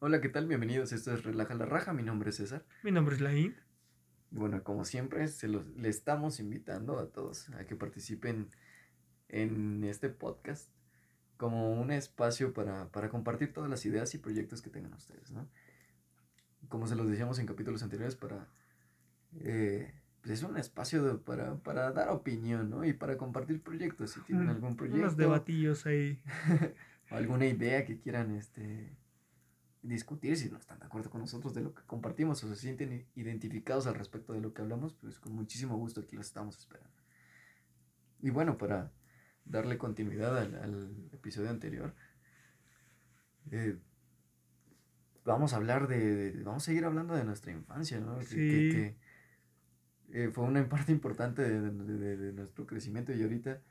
Hola, ¿qué tal? Bienvenidos. Esto es Relaja la Raja. Mi nombre es César. Mi nombre es Laín. Bueno, como siempre, se los, le estamos invitando a todos a que participen en este podcast como un espacio para, para compartir todas las ideas y proyectos que tengan ustedes, ¿no? Como se los decíamos en capítulos anteriores, para... eh, pues es un espacio de- para, para dar opinión, ¿no? Y para compartir proyectos. Si tienen algún proyecto Unos debatillos ahí. o alguna idea que quieran este, discutir, si no están de acuerdo con nosotros de lo que compartimos o se sienten identificados al respecto de lo que hablamos, pues con muchísimo gusto aquí los estamos esperando. Y bueno, para darle continuidad al, al episodio anterior, eh, vamos a hablar de, de- vamos a seguir hablando de nuestra infancia, ¿no? Que- que- Sí. que, eh, fue una parte importante de- de nuestro crecimiento y ahorita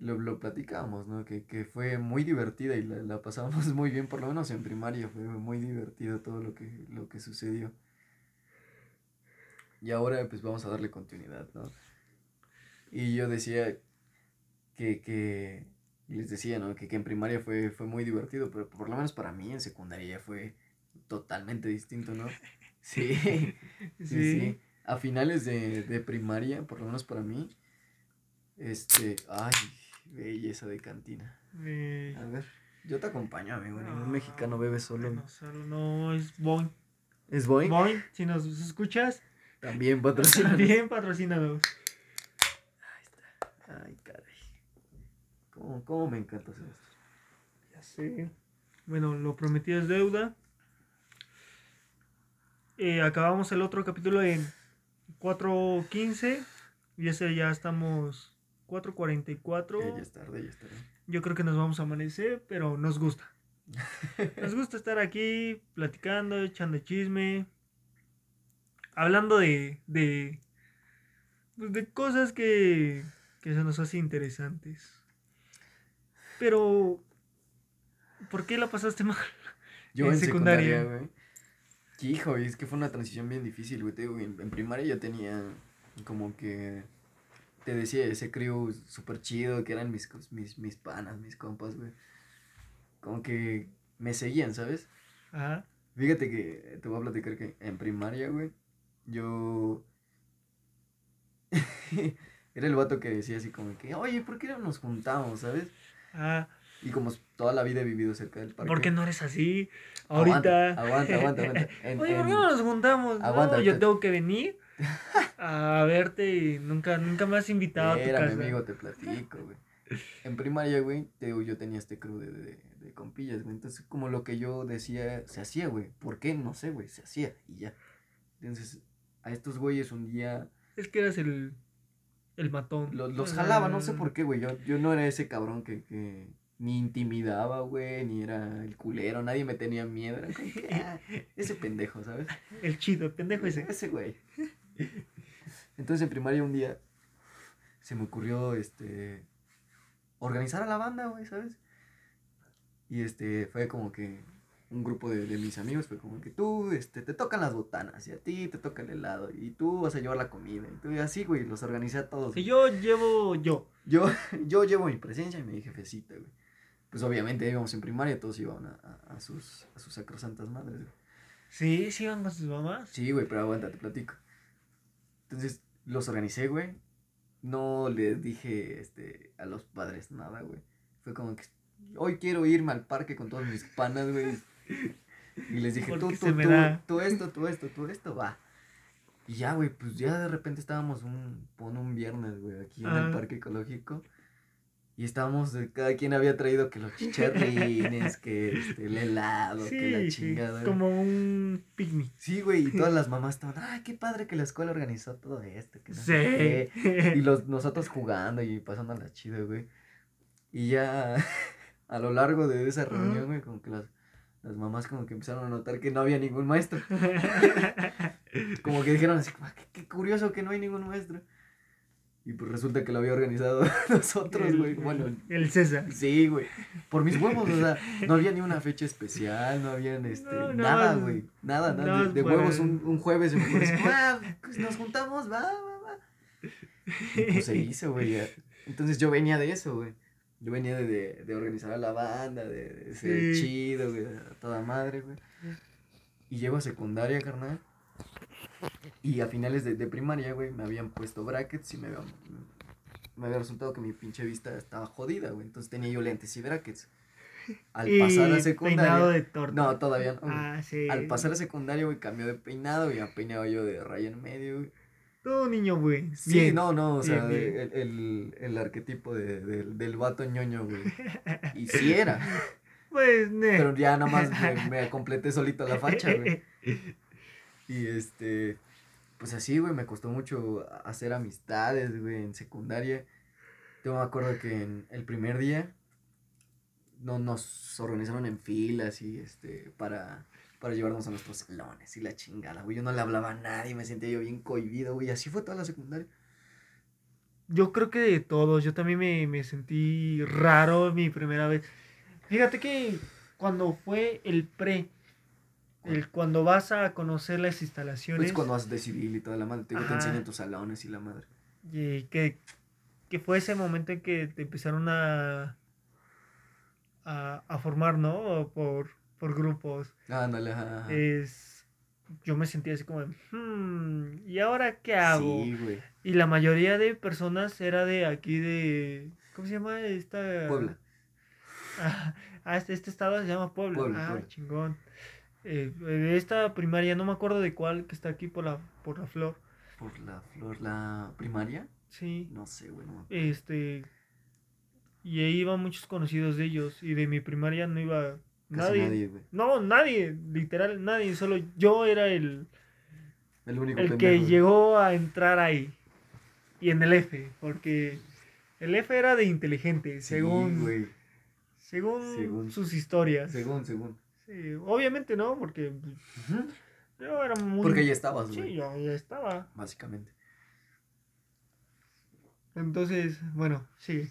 lo, lo platicábamos, ¿no? Que, que fue muy divertida y la, la pasábamos muy bien, por lo menos en primaria, fue muy divertido todo lo que, lo que sucedió. Y ahora pues vamos a darle continuidad, ¿no? Y yo decía que, que les decía, ¿no? Que, que en primaria fue, fue muy divertido, pero por lo menos para mí en secundaria ya fue totalmente distinto, ¿no? Sí, sí, Sí. sí. A finales de, de primaria, por lo menos para mí, este, ay, belleza de cantina. A ver, yo te acompaño, amigo. Ningún no, mexicano bebe solo. No, solo no, es Boing. ¿Es Boeing? Si nos escuchas, También patrocina. también patrocínanos. Ay, caray. ¿Cómo, cómo me encanta hacer esto? Ya sé. Bueno, lo prometido es deuda. Eh, acabamos el otro capítulo en 4.15. Y ese ya estamos 4.44. Ya, es tarde, ya es tarde. Yo creo que nos vamos a amanecer, pero nos gusta. Nos gusta estar aquí platicando, echando chisme, hablando de, de, pues, de cosas que, que se nos hace interesantes. Pero, ¿por qué la pasaste mal? Yo En en secundaria, güey. Hijo, es que fue una transición bien difícil, güey. En, en primaria yo tenía como que. Te decía, ese crew súper chido, que eran mis, mis, mis panas, mis compas, güey. Como que me seguían, ¿sabes? Ajá. Fíjate que te voy a platicar que en primaria, güey, yo. Era el vato que decía así como que, oye, ¿por qué no nos juntamos, sabes? Ah, Y como toda la vida he vivido cerca del parque. ¿por qué no eres así? Ahorita. Aguanta, aguanta, aguanta. En- Oye, ¿por qué no nos juntamos? Aguanta, no, yo tengo que venir a verte y nunca, nunca me has invitado a tu casa. amigo, te platico, güey. En primaria, güey, te yo tenía este crew de, de, de compillas, güey. Entonces, como lo que yo decía, se hacía, güey. ¿Por qué? No sé, güey, se hacía y ya. Entonces, a estos güeyes un día Es que eras el, el matón. los, los jalaba, no sé por qué, güey. Yo, yo no era ese cabrón que, que ni intimidaba, güey, ni era el culero, nadie me tenía miedo. Era como que, ah, ese pendejo, ¿sabes? El chido, el pendejo ese. Ese güey. Entonces en primaria un día se me ocurrió este organizar a la banda, güey, ¿sabes? Y este fue como que un grupo de, de mis amigos fue como que tú este te tocan las botanas y a ti te toca el helado y tú vas a llevar la comida y tú y así, güey, los organicé a todos. Que yo llevo yo. Yo yo llevo mi presencia y mi jefecita, güey. Pues obviamente íbamos en primaria, todos iban a, a- a sus a sus sacrosantas madres, güey. Sí, sí iban con sus mamás. Sí, güey, pero aguanta, te platico. Entonces, los organicé, güey. No les dije este, a los padres nada, güey. Fue como que hoy quiero irme al parque con todos mis panas, güey. Y les dije, tú, tú, tú, tú esto, tú esto, tú esto, va. Y ya, güey, pues ya de repente estábamos un, pon un viernes, güey, aquí en el Ah. parque ecológico. Y estábamos, cada quien había traído que los chicharrines, que este, el helado, que la chingada. Como un picnic. Sí, güey, y todas las mamás estaban, ay, qué padre que la escuela organizó todo esto. Que no Sí. sé qué". Y los, nosotros jugando y pasando la chida, güey. Y ya a lo largo de esa reunión, güey, como que las, las mamás como que empezaron a notar que no había ningún maestro. Como que dijeron así, "Ah, qué, qué curioso que no hay ningún maestro. Y pues resulta que lo había organizado nosotros, güey. Bueno, El César. Sí, güey. Por mis huevos, o sea, no había ni una fecha especial, no habían este, No, nada güey. Nada, nada. de, huevos un, un jueves y me "Ah, pues nos juntamos, va, va, va. Y pues se hizo, güey. Entonces yo venía de eso, güey. Yo venía de, de, de organizar a la banda, de, de ser Sí. chido, güey, a toda madre, güey. Y llego a secundaria, carnal. Y a finales de, de primaria, güey, me habían puesto brackets y me habían, me había resultado que mi pinche vista estaba jodida, güey. Entonces tenía yo lentes y brackets. Al Y pasar a secundaria. de torta. No, todavía no. Ah, sí. Al pasar a secundaria, güey, cambió de peinado y ya peinaba yo de raya en medio, güey. Todo niño, güey. Sí, Bien. no, no, o bien, sea, bien. El, el, el arquetipo de, del- del vato ñoño, güey. Y sí era, Pues, ne. pero ya nada más me, me completé solito la facha, güey. Y este, pues así, güey, me costó mucho hacer amistades, güey, en secundaria. Yo me acuerdo que en el primer día no, nos organizaron en filas y este, para, para llevarnos a nuestros salones y la chingada, güey. Yo no le hablaba a nadie, me sentía yo bien cohibido, güey. Así fue toda la secundaria. Yo creo que de todos. Yo también me, me sentí raro mi primera vez. Fíjate que cuando fue el pre, el, cuando vas a conocer las instalaciones, Pues cuando vas de civil y toda la madre, te, te enseñan tus salones y la madre. y que, que fue ese momento en que te empezaron a, a, a formar, ¿no? Por, por grupos. Ándale, ajá, ajá. Es, yo me sentía así como, de, "Hmm, ¿y ahora qué hago? Sí, güey. Y la mayoría de personas era de aquí de. ¿Cómo se llama? Esta. Puebla. Ah, ah, este, este estado se llama Puebla. Puebla, ah, Puebla. chingón. Eh, de esta primaria, no me acuerdo de cuál, que está aquí por la, por la flor. Por la flor, la primaria. Sí. No sé, güey. No. Este. Y ahí iban muchos conocidos de ellos. Y de mi primaria no iba Casi nadie. No, nadie, literal, nadie. Solo yo era el, El único el que llegó a entrar ahí. Y en el F, porque el F era de inteligente, según, según, Según. sus historias. Según, según. Sí, obviamente no, porque yo era muy... Porque ya estabas, Sí, güey. yo ya estaba. Básicamente. Entonces, bueno, sí.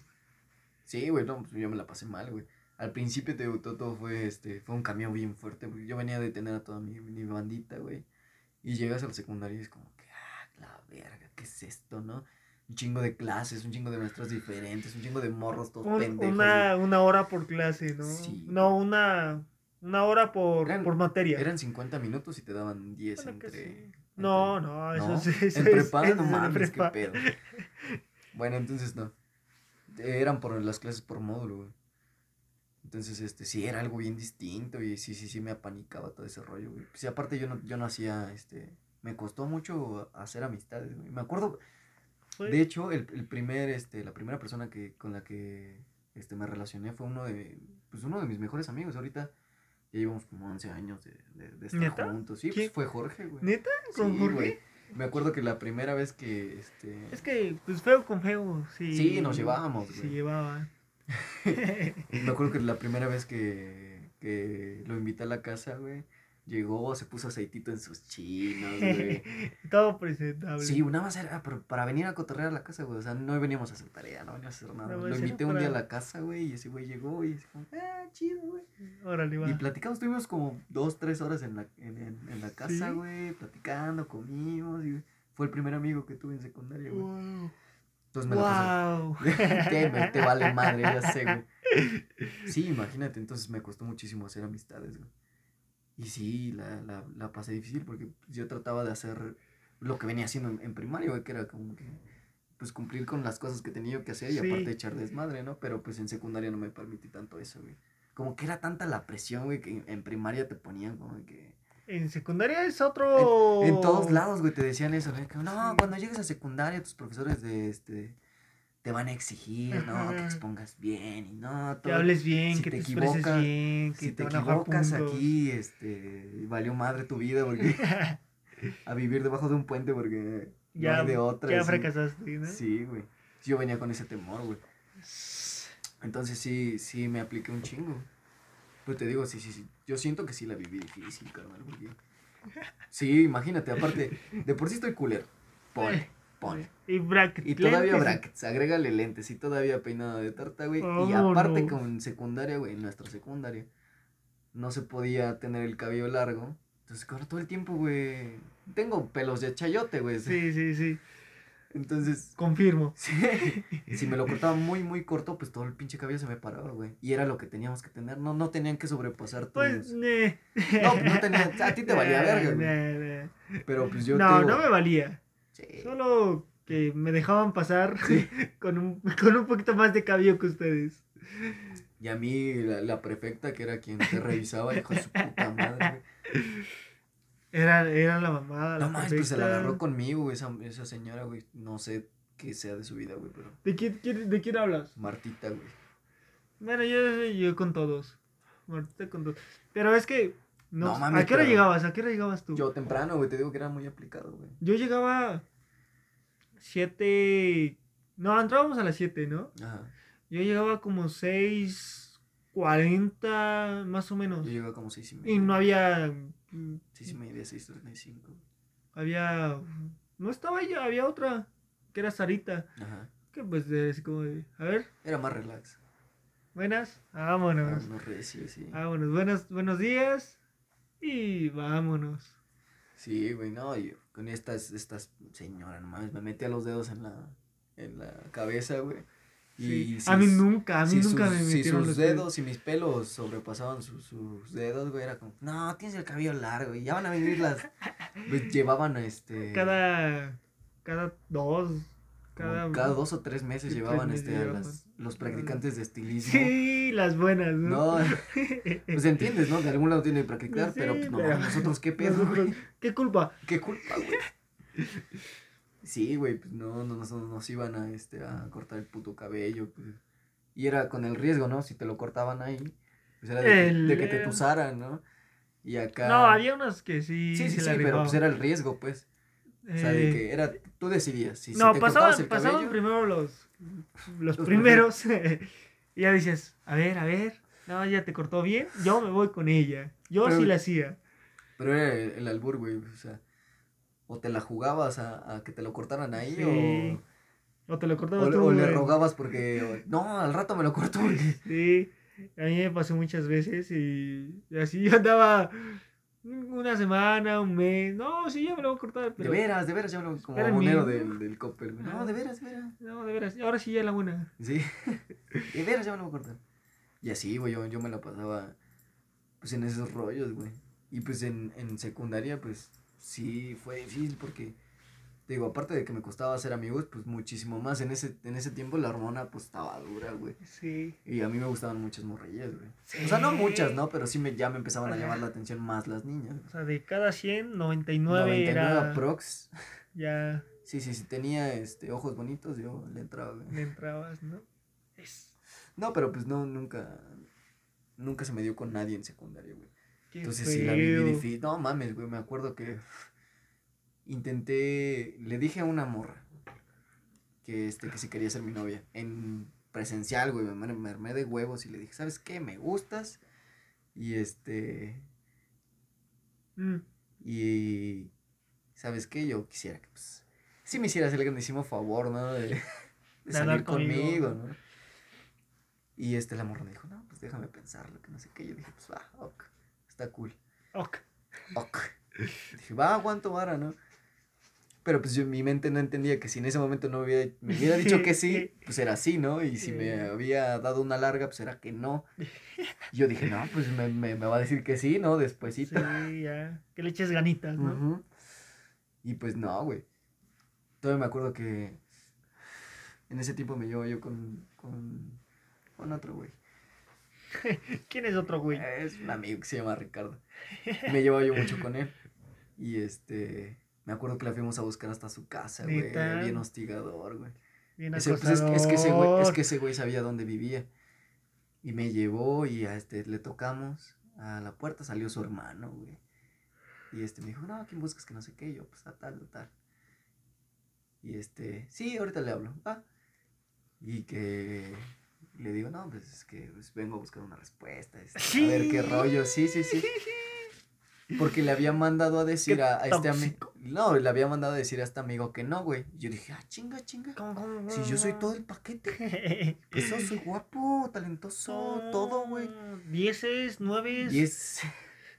Sí, güey, no, pues yo me la pasé mal, güey. Al principio te digo, todo, fue, este, fue un cambio bien fuerte, güey. Yo venía de tener a toda mi, mi bandita, güey. Y llegas al secundario y es como que, ah, la verga, ¿qué es esto, no? Un chingo de clases, un chingo de maestros diferentes, un chingo de morros todos Un- pendejos. una, una hora por clase, ¿no? Sí. No, una, una hora por, Eran- por materia. Eran 50 minutos y te daban 10 Bueno, que entre... sí. entre- No, no, eso, ¿No? es- eso en prepa, no mames, qué pedo. Bueno, entonces no. Eran por las clases por módulo, güey. Entonces, este, sí, era algo bien distinto y sí, sí, sí me apanicaba todo ese rollo, güey. Sí, aparte yo no, yo no hacía, este, me costó mucho hacer amistades, güey. Me acuerdo, de hecho, el, el primer, este, la primera persona que, con la que, este, me relacioné fue uno de, pues uno de mis mejores amigos. Ahorita ya llevamos como 11 años de, de, de estar ¿Neta? juntos. Sí, pues fue Jorge, güey. ¿Neta? ¿Con Sí, Jorge? güey. Me acuerdo que la primera vez que, este... Es que, pues feo con feo, sí. Sí, nos llevábamos, Sí, güey. llevaban. Me acuerdo que la primera vez que, que lo invité a la casa, güey, llegó, se puso aceitito en sus chinos, güey. Todo presentable. Sí, nada más era para, para venir a cotorrear a la casa, güey. O sea, no veníamos a hacer tarea, no veníamos a hacer nada. Lo invité un día a la casa, güey, y ese güey llegó y así como, ah, chido, güey. Órale, va. Y platicamos, estuvimos como dos, tres horas en la, en, en, en la casa, Sí. güey, platicando, comimos, y fue el primer amigo que tuve en secundaria, güey. Wow. Entonces me la pasé. Wow. te, te vale madre, ya sé, güey. Sí, imagínate, entonces me costó muchísimo hacer amistades, güey. Y sí, la, la, la pasé difícil porque yo trataba de hacer lo que venía haciendo en, en primaria, güey, que era como que, pues cumplir con las cosas que tenía yo que hacer y aparte echar desmadre, ¿no? Pero pues en secundaria no me permití tanto eso, güey. Como que era tanta la presión, güey, que en, en primaria te ponían como que... En secundaria es otro. En todos lados, güey, te decían eso, güey. que, no. Sí. cuando llegues a secundaria, tus profesores de este te van a exigir, ¿no? Que expongas bien y no, Que todo. hables bien, si que te expreses equivocas- bien, que Si te equivocas aquí, este, valió madre tu vida porque a vivir debajo de un puente porque ya, no hay de otra. ya fracasaste, ¿no? Sí, güey. Yo venía con ese temor, güey. Entonces sí, sí me apliqué un chingo. Pero te digo, sí, sí, sí. Yo siento que sí la viví difícil, carnal. Porque... Sí, imagínate, aparte, de por sí estoy culero. Ponle, Y bracket. Y todavía lentes, brackets, agrégale lentes y todavía peinado de tarta, güey. y aparte con secundaria, güey, en nuestra secundaria, no se podía tener el cabello largo. Entonces, ahora todo el tiempo, güey, tengo pelos de chayote, güey. Sí, sí, sí. Entonces, Confirmo. sí, si me lo cortaba muy, muy corto, pues todo el pinche cabello se me paraba, güey. Y era lo que teníamos que tener. No, no tenían que sobrepasar. Pues, ne. No, pues no tenía... A ti te valía verga, güey. Pero pues yo No, te digo, no me valía. Sí. Solo que me dejaban pasar Sí. con, un, con un poquito más de cabello que ustedes. Y a mí, la, la prefecta, que era quien te revisaba, hijo de su puta madre. Era, era la mamada. No mames, pues se la agarró conmigo, güey, esa, esa señora, güey. No sé qué sea de su vida, güey, pero... ¿De quién, quién- ¿De quién hablas? Martita, güey. Bueno, yo, yo con todos. Ahorita con todos. Pero es que. No, No mames, ¿A qué hora pero- llegabas? ¿A qué hora llegabas tú? Yo temprano, güey, te digo que era muy aplicado, güey. Yo llegaba. Siete. No, entrábamos a las 7, ¿no? Ajá. Yo llegaba como 6.40, más o menos. Yo llegué como seis y media. Y no había. mm, Seis y media, seis treinta y cinco. Había. No estaba ella, había otra. Que era Sarita. Ajá. Que pues de- así como de. A ver, Era más relax. buenas. Ah, Vámonos. no recio, sí. Vámonos. Buenos, buenos días. Y vámonos. Sí, güey, no, yo con estas, estas señoras, no mames, me metía los dedos en la, en la cabeza, güey. Sí. Y si a mí nunca, a mí si nunca sus, me si metieron sus los dedos y mis pelos sobrepasaban sus, sus dedos, güey, era como, no, tienes el cabello largo, y ya van a venir las, pues llevaban, este, Cada. Cada dos. Cada, cada dos o tres meses tres llevaban, meses este, a llevaban. las- los practicantes de estilismo. Sí, las buenas, ¿no? No, pues entiendes, ¿no? De algún lado tiene que practicar, Sí, pero pues, no, pero- nosotros qué pedo, Nosotros? ¿Qué culpa? ¿Qué culpa, güey? Sí, güey, pues no, no nos, nos iban a, este, a cortar el puto cabello, pues. Y era con el riesgo, ¿no? Si te lo cortaban ahí, pues era de, que- El- de que te tuzaran, ¿no? Y acá... No, había unas que sí. Sí, sí, se sí, la pero pues era el riesgo, pues. O sea, de Eh, que era, tú decidías, si, no, pasaban, pasaban primero los, los Los primeros. y ya dices, a ver, a ver. No, ya te cortó bien. Yo me voy con ella. Yo Pero- sí la hacía. Pero era el, el albur, güey, o sea... O te la jugabas a, a que te lo cortaran ahí, Sí. o... O te lo cortabas O, tú. o le rogabas porque, no, al rato me lo cortó. Sí, a mí me pasó muchas veces y así yo andaba una semana, un mes. No, sí, ya me lo voy a cortar. De veras, de veras, yo hablo como Era monero del, del Coppel. güey. No, de veras, de veras. No, de veras, ahora sí ya la buena. Sí, de veras, ya me lo voy a cortar. Y así, güey, yo, yo me la pasaba, pues, en esos rollos, güey. Y, pues, en, en secundaria, pues, sí, fue difícil porque, digo, aparte de que me costaba hacer amigos, pues, muchísimo más. En ese, en ese tiempo la hormona, pues, estaba dura, güey. Sí. Y a mí me gustaban muchas morrillas, güey. O sea, no muchas, ¿no? Pero sí me, ya me empezaban a llamar la atención más las niñas. O sea, de cada 100, 99, 99 era aprox. ya Sí, sí, sí, tenía este, ojos bonitos, yo le entraba, güey. le entrabas, ¿no? Es, No, pero pues no, nunca, nunca se me dio con nadie en secundaria, güey. qué Entonces sí la viví feo. difícil. No mames, güey, me acuerdo que intenté, le dije a una morra que, este, que si quería ser mi novia, en presencial, güey, me, me armé de huevos y le dije, ¿sabes qué? Me gustas y este, Mm, y ¿sabes qué? Yo quisiera que, pues, si me hicieras el grandísimo favor, ¿no? De, de De salir conmigo, ¿no? Y este, la morra me dijo, no, pues déjame pensarlo, que no sé qué. Yo dije, pues va, ok, está cool, ok. ok. Dije, va, aguanto vara, ¿no? Pero pues yo en mi mente no entendía que si en ese momento no hubiera, me hubiera dicho que sí, pues era así, ¿no? Y si me había dado una larga, pues era que no. Y yo dije, no, pues me, me, me va a decir que sí, ¿no? Despuésito. Sí, ya. Que le eches ganitas, ¿no? Y pues no, güey. Todavía me acuerdo que en ese tiempo me llevo yo con, con, con otro güey. ¿Quién es otro güey? Es un amigo que se llama Ricardo. Me llevaba yo mucho con él. Y este, me acuerdo que la fuimos a buscar hasta su casa, güey. Bien hostigador, güey. Bien Ese- pues, es, es que ese güey, es acosador. que ese güey sabía dónde vivía. Y me llevó y a este le tocamos. A la puerta salió su hermano, güey. Y este me dijo, no, ¿quién buscas que no sé qué? Y yo, pues a tal, a tal. Y este, sí, ahorita le hablo. va. Y que le digo, no, pues es que pues, vengo a buscar una respuesta. este, a ver qué rollo. Sí, sí, sí. Porque le había mandado a decir a, a este amigo. No, le había mandado a decir a este amigo que no, güey. Yo dije, ah, chinga, chinga. ¿Cómo, cómo, Si yo soy todo el paquete. Eso, soy guapo, talentoso, todo, güey. Dieces, nueves, es.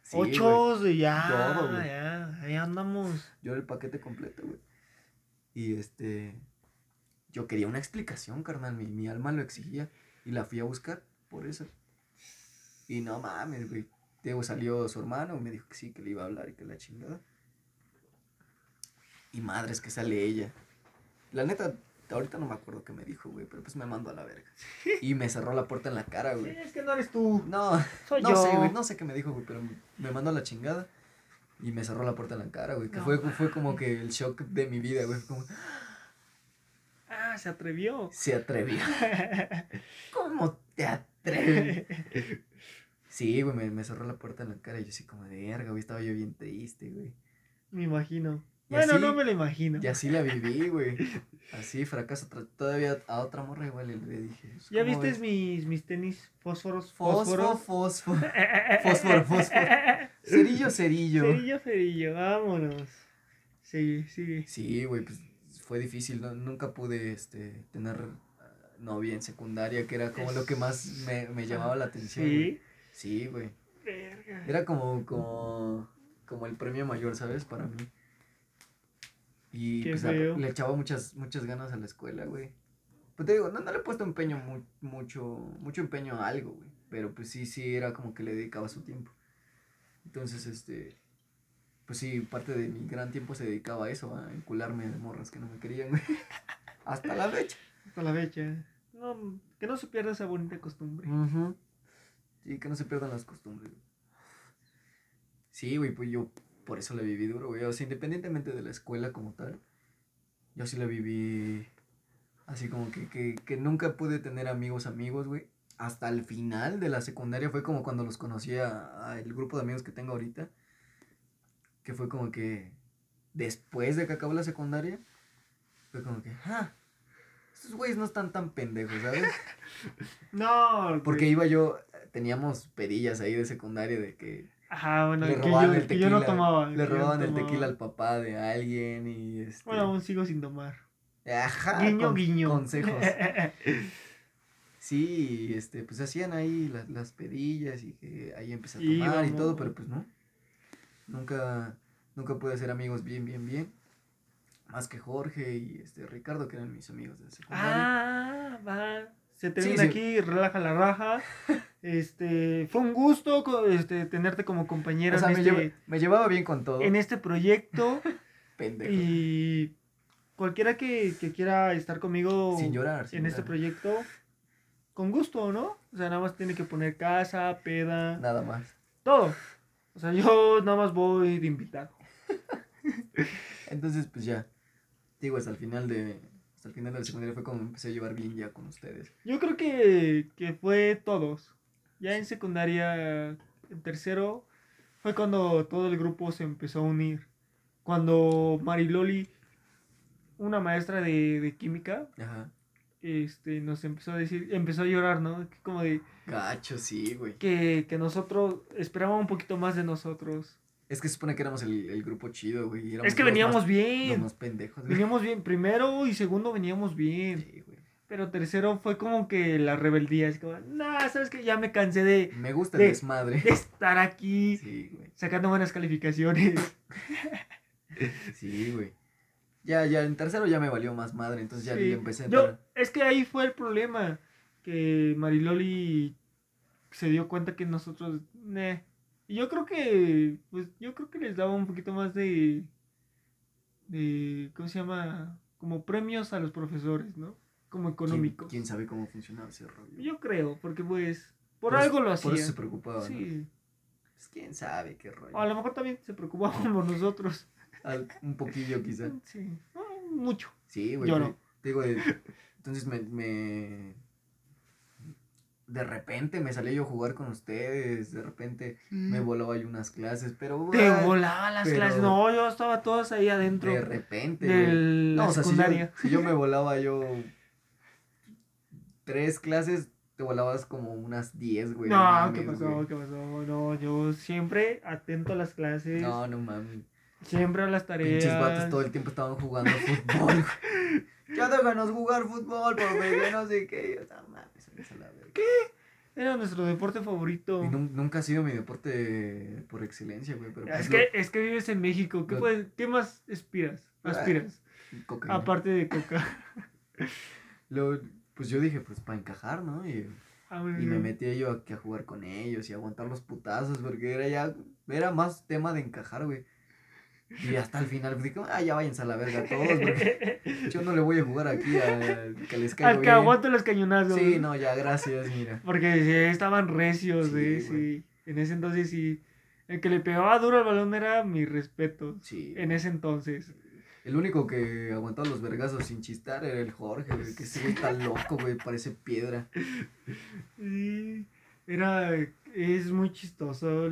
sí, ochos, ya. Todo, güey. Ya, ahí andamos. Yo era el paquete completo, güey. Y este. Yo quería una explicación, carnal. Mi, mi alma lo exigía. Y la fui a buscar por eso. Y no mames, güey. Diego salió su hermano, me dijo que sí, que le iba a hablar y que la chingada. Y madres que sale ella. La neta, ahorita no me acuerdo qué me dijo, güey, pero pues me mandó a la verga. Y me cerró la puerta en la cara, Sí, güey. es que no eres tú. No, Soy no yo. sé, güey, no sé qué me dijo, güey, pero me mandó a la chingada. Y me cerró la puerta en la cara, güey. Que No fue, fue como que el shock de mi vida, güey. Como, Ah, se atrevió. se atrevió. ¿Cómo te atreves? Sí, güey, me, me cerró la puerta en la cara y yo así como de verga, güey. Estaba yo bien triste, güey. Me imagino. Y bueno, así- no me lo imagino. Y así la viví, güey. Así, fracaso. Todavía a otra morra igual le, le dije. pues, ¿Ya ¿cómo viste ves? mis, mis tenis fósforos? Fósforo, Fósforos. fósforo. Fósforo, fósforo. Cerillo, cerillo. Cerillo, cerillo, vámonos. Sí, sí. Sí, güey, pues fue difícil. no- nunca pude este, tener ah, novia en secundaria, que era como lo que más me, me llamaba la atención. Sí. Sí, güey. Verga. Era como, como, como el premio mayor, ¿sabes? Para mí. Y Qué pues, a- le echaba muchas, muchas ganas a la escuela, güey. Pues te digo, no, no le he puesto empeño, mu- mucho, mucho empeño a algo, güey. Pero pues sí, sí, era como que le dedicaba su tiempo. Entonces, este, pues sí, parte de mi gran tiempo se dedicaba a eso, a encularme de morras que no me querían, güey. Hasta la fecha. Hasta la fecha. No, que no se pierda esa bonita costumbre. Sí, que no se pierdan las costumbres. Sí, güey, pues yo por eso la viví duro, güey. O sea, independientemente de la escuela como tal, yo sí la viví así como que, que, que nunca pude tener amigos, amigos, güey. Hasta el final de la secundaria fue como cuando los conocí a, a el grupo de amigos que tengo ahorita. Que fue como que después de que acabó la secundaria, fue como que, ah, estos güeyes no están tan pendejos, ¿sabes? No, Porque iba yo, teníamos pedillas ahí de secundaria de que Ajá, bueno, le que robaban yo, el que tequila. yo no tomaba. Le no robaban el tomaba. tequila al papá de alguien y este. Bueno, aún sigo sin tomar. ajá, guiño, con- guiño. Consejos. Sí, este, pues hacían ahí las, las pedillas y que ahí empecé a tomar y todo, pero pues no. Nunca, nunca pude hacer amigos bien, bien, bien. Más que Jorge y este Ricardo, que eran mis amigos de secundaria. ah, va. Se te Sí, viene sí. aquí, relaja la raja. Este, fue un gusto este, tenerte como compañero o sea, en, me, este, lleva- me llevaba bien con todo. en este proyecto. Pendejo. y cualquiera que, que quiera estar conmigo Sin llorar. sin en este proyecto, con gusto, ¿no? O sea, nada más tiene que poner casa, peda, Nada más. todo. O sea, yo nada más voy de invitado. Entonces, pues ya. Digo, hasta el final de. Hasta el final de la secundaria fue cuando me empecé a llevar bien ya con ustedes. Yo creo que, que fue todos. Ya en secundaria, en tercero, fue cuando todo el grupo se empezó a unir. Cuando Mariloli, una maestra de, de química, Ajá. este, nos empezó a decir, empezó a llorar, ¿no? Como de Gacho, sí, güey. que, que nosotros esperábamos un poquito más de nosotros. Es que se supone que éramos el, el grupo chido, güey. Es que los veníamos más- Los bien. más pendejos, güey. Veníamos bien. Primero y segundo veníamos bien. Sí, güey. Pero tercero fue como que la rebeldía. Es como, nah, sabes que ya me cansé de, Me gusta el De- desmadre. de estar aquí Sí, güey. sacando buenas calificaciones. Sí, güey. Ya, ya, en tercero ya me valió más madre, entonces ya Sí. le empecé a Yo, entrar. es que ahí fue el problema. Que Mariloli se dio cuenta que nosotros. Neh. Y yo creo que. Pues yo creo que les daba un poquito más de. de. ¿Cómo se llama? Como premios a los profesores, ¿no? Como ¿Quién, económicos. quién sabe cómo funcionaba ese rollo? Yo creo, porque pues. Por, algo lo Por hacía. eso se preocupaba, ¿no? Sí. Pues quién sabe qué rollo. O a lo mejor también se preocupaban por nosotros. Al- un poquillo quizá. Sí. No, mucho. Sí, güey. Yo no. Te digo, eh, entonces me, me... De repente me salí yo a jugar con ustedes, de repente me volaba yo unas clases, pero... Mm. Te ay, volaba las pero- clases. No, yo estaba todas ahí adentro. De repente, de güey. la No, o sea, si yo, secundaria. si yo me volaba yo tres clases, te volabas como unas diez, güey. no, mames, ¿qué pasó? güey. ¿Qué pasó? No, yo siempre atento a las clases. No, no mames. Siempre a las tareas. Pinches vatos todo el tiempo estaban jugando fútbol, güey. Ya déjanos jugar fútbol, porque no sé qué. Yo, no mames, a verga. Era nuestro deporte favorito. Y nunca ha sido mi deporte por excelencia, güey. Pero es, pues que, lo- es que vives en México. ¿Qué, lo- puedes- ¿Qué más aspiras? Ah. Aspiras. Cocaína. Aparte de coca. Pues yo dije, pues para encajar, ¿no? Y, Ah, y me metí yo aquí a jugar con ellos y aguantar los putazos, porque era ya, era más tema de encajar, güey. Y hasta el final, pues dije, ah, ya váyanse a la verga todos, porque yo no le voy a jugar aquí a que les caigo Al que bien. aguante los cañonazos. Sí, no, ya, gracias, mira. Porque estaban recios, Sí, eh, güey. sí. En ese entonces sí. El que le pegaba duro al balón era mi respeto. Sí. En ese entonces. El único que aguantaba los vergazos sin chistar era el Jorge, güey, que ese güey está loco, güey, parece piedra. Sí. Era. Es muy chistoso.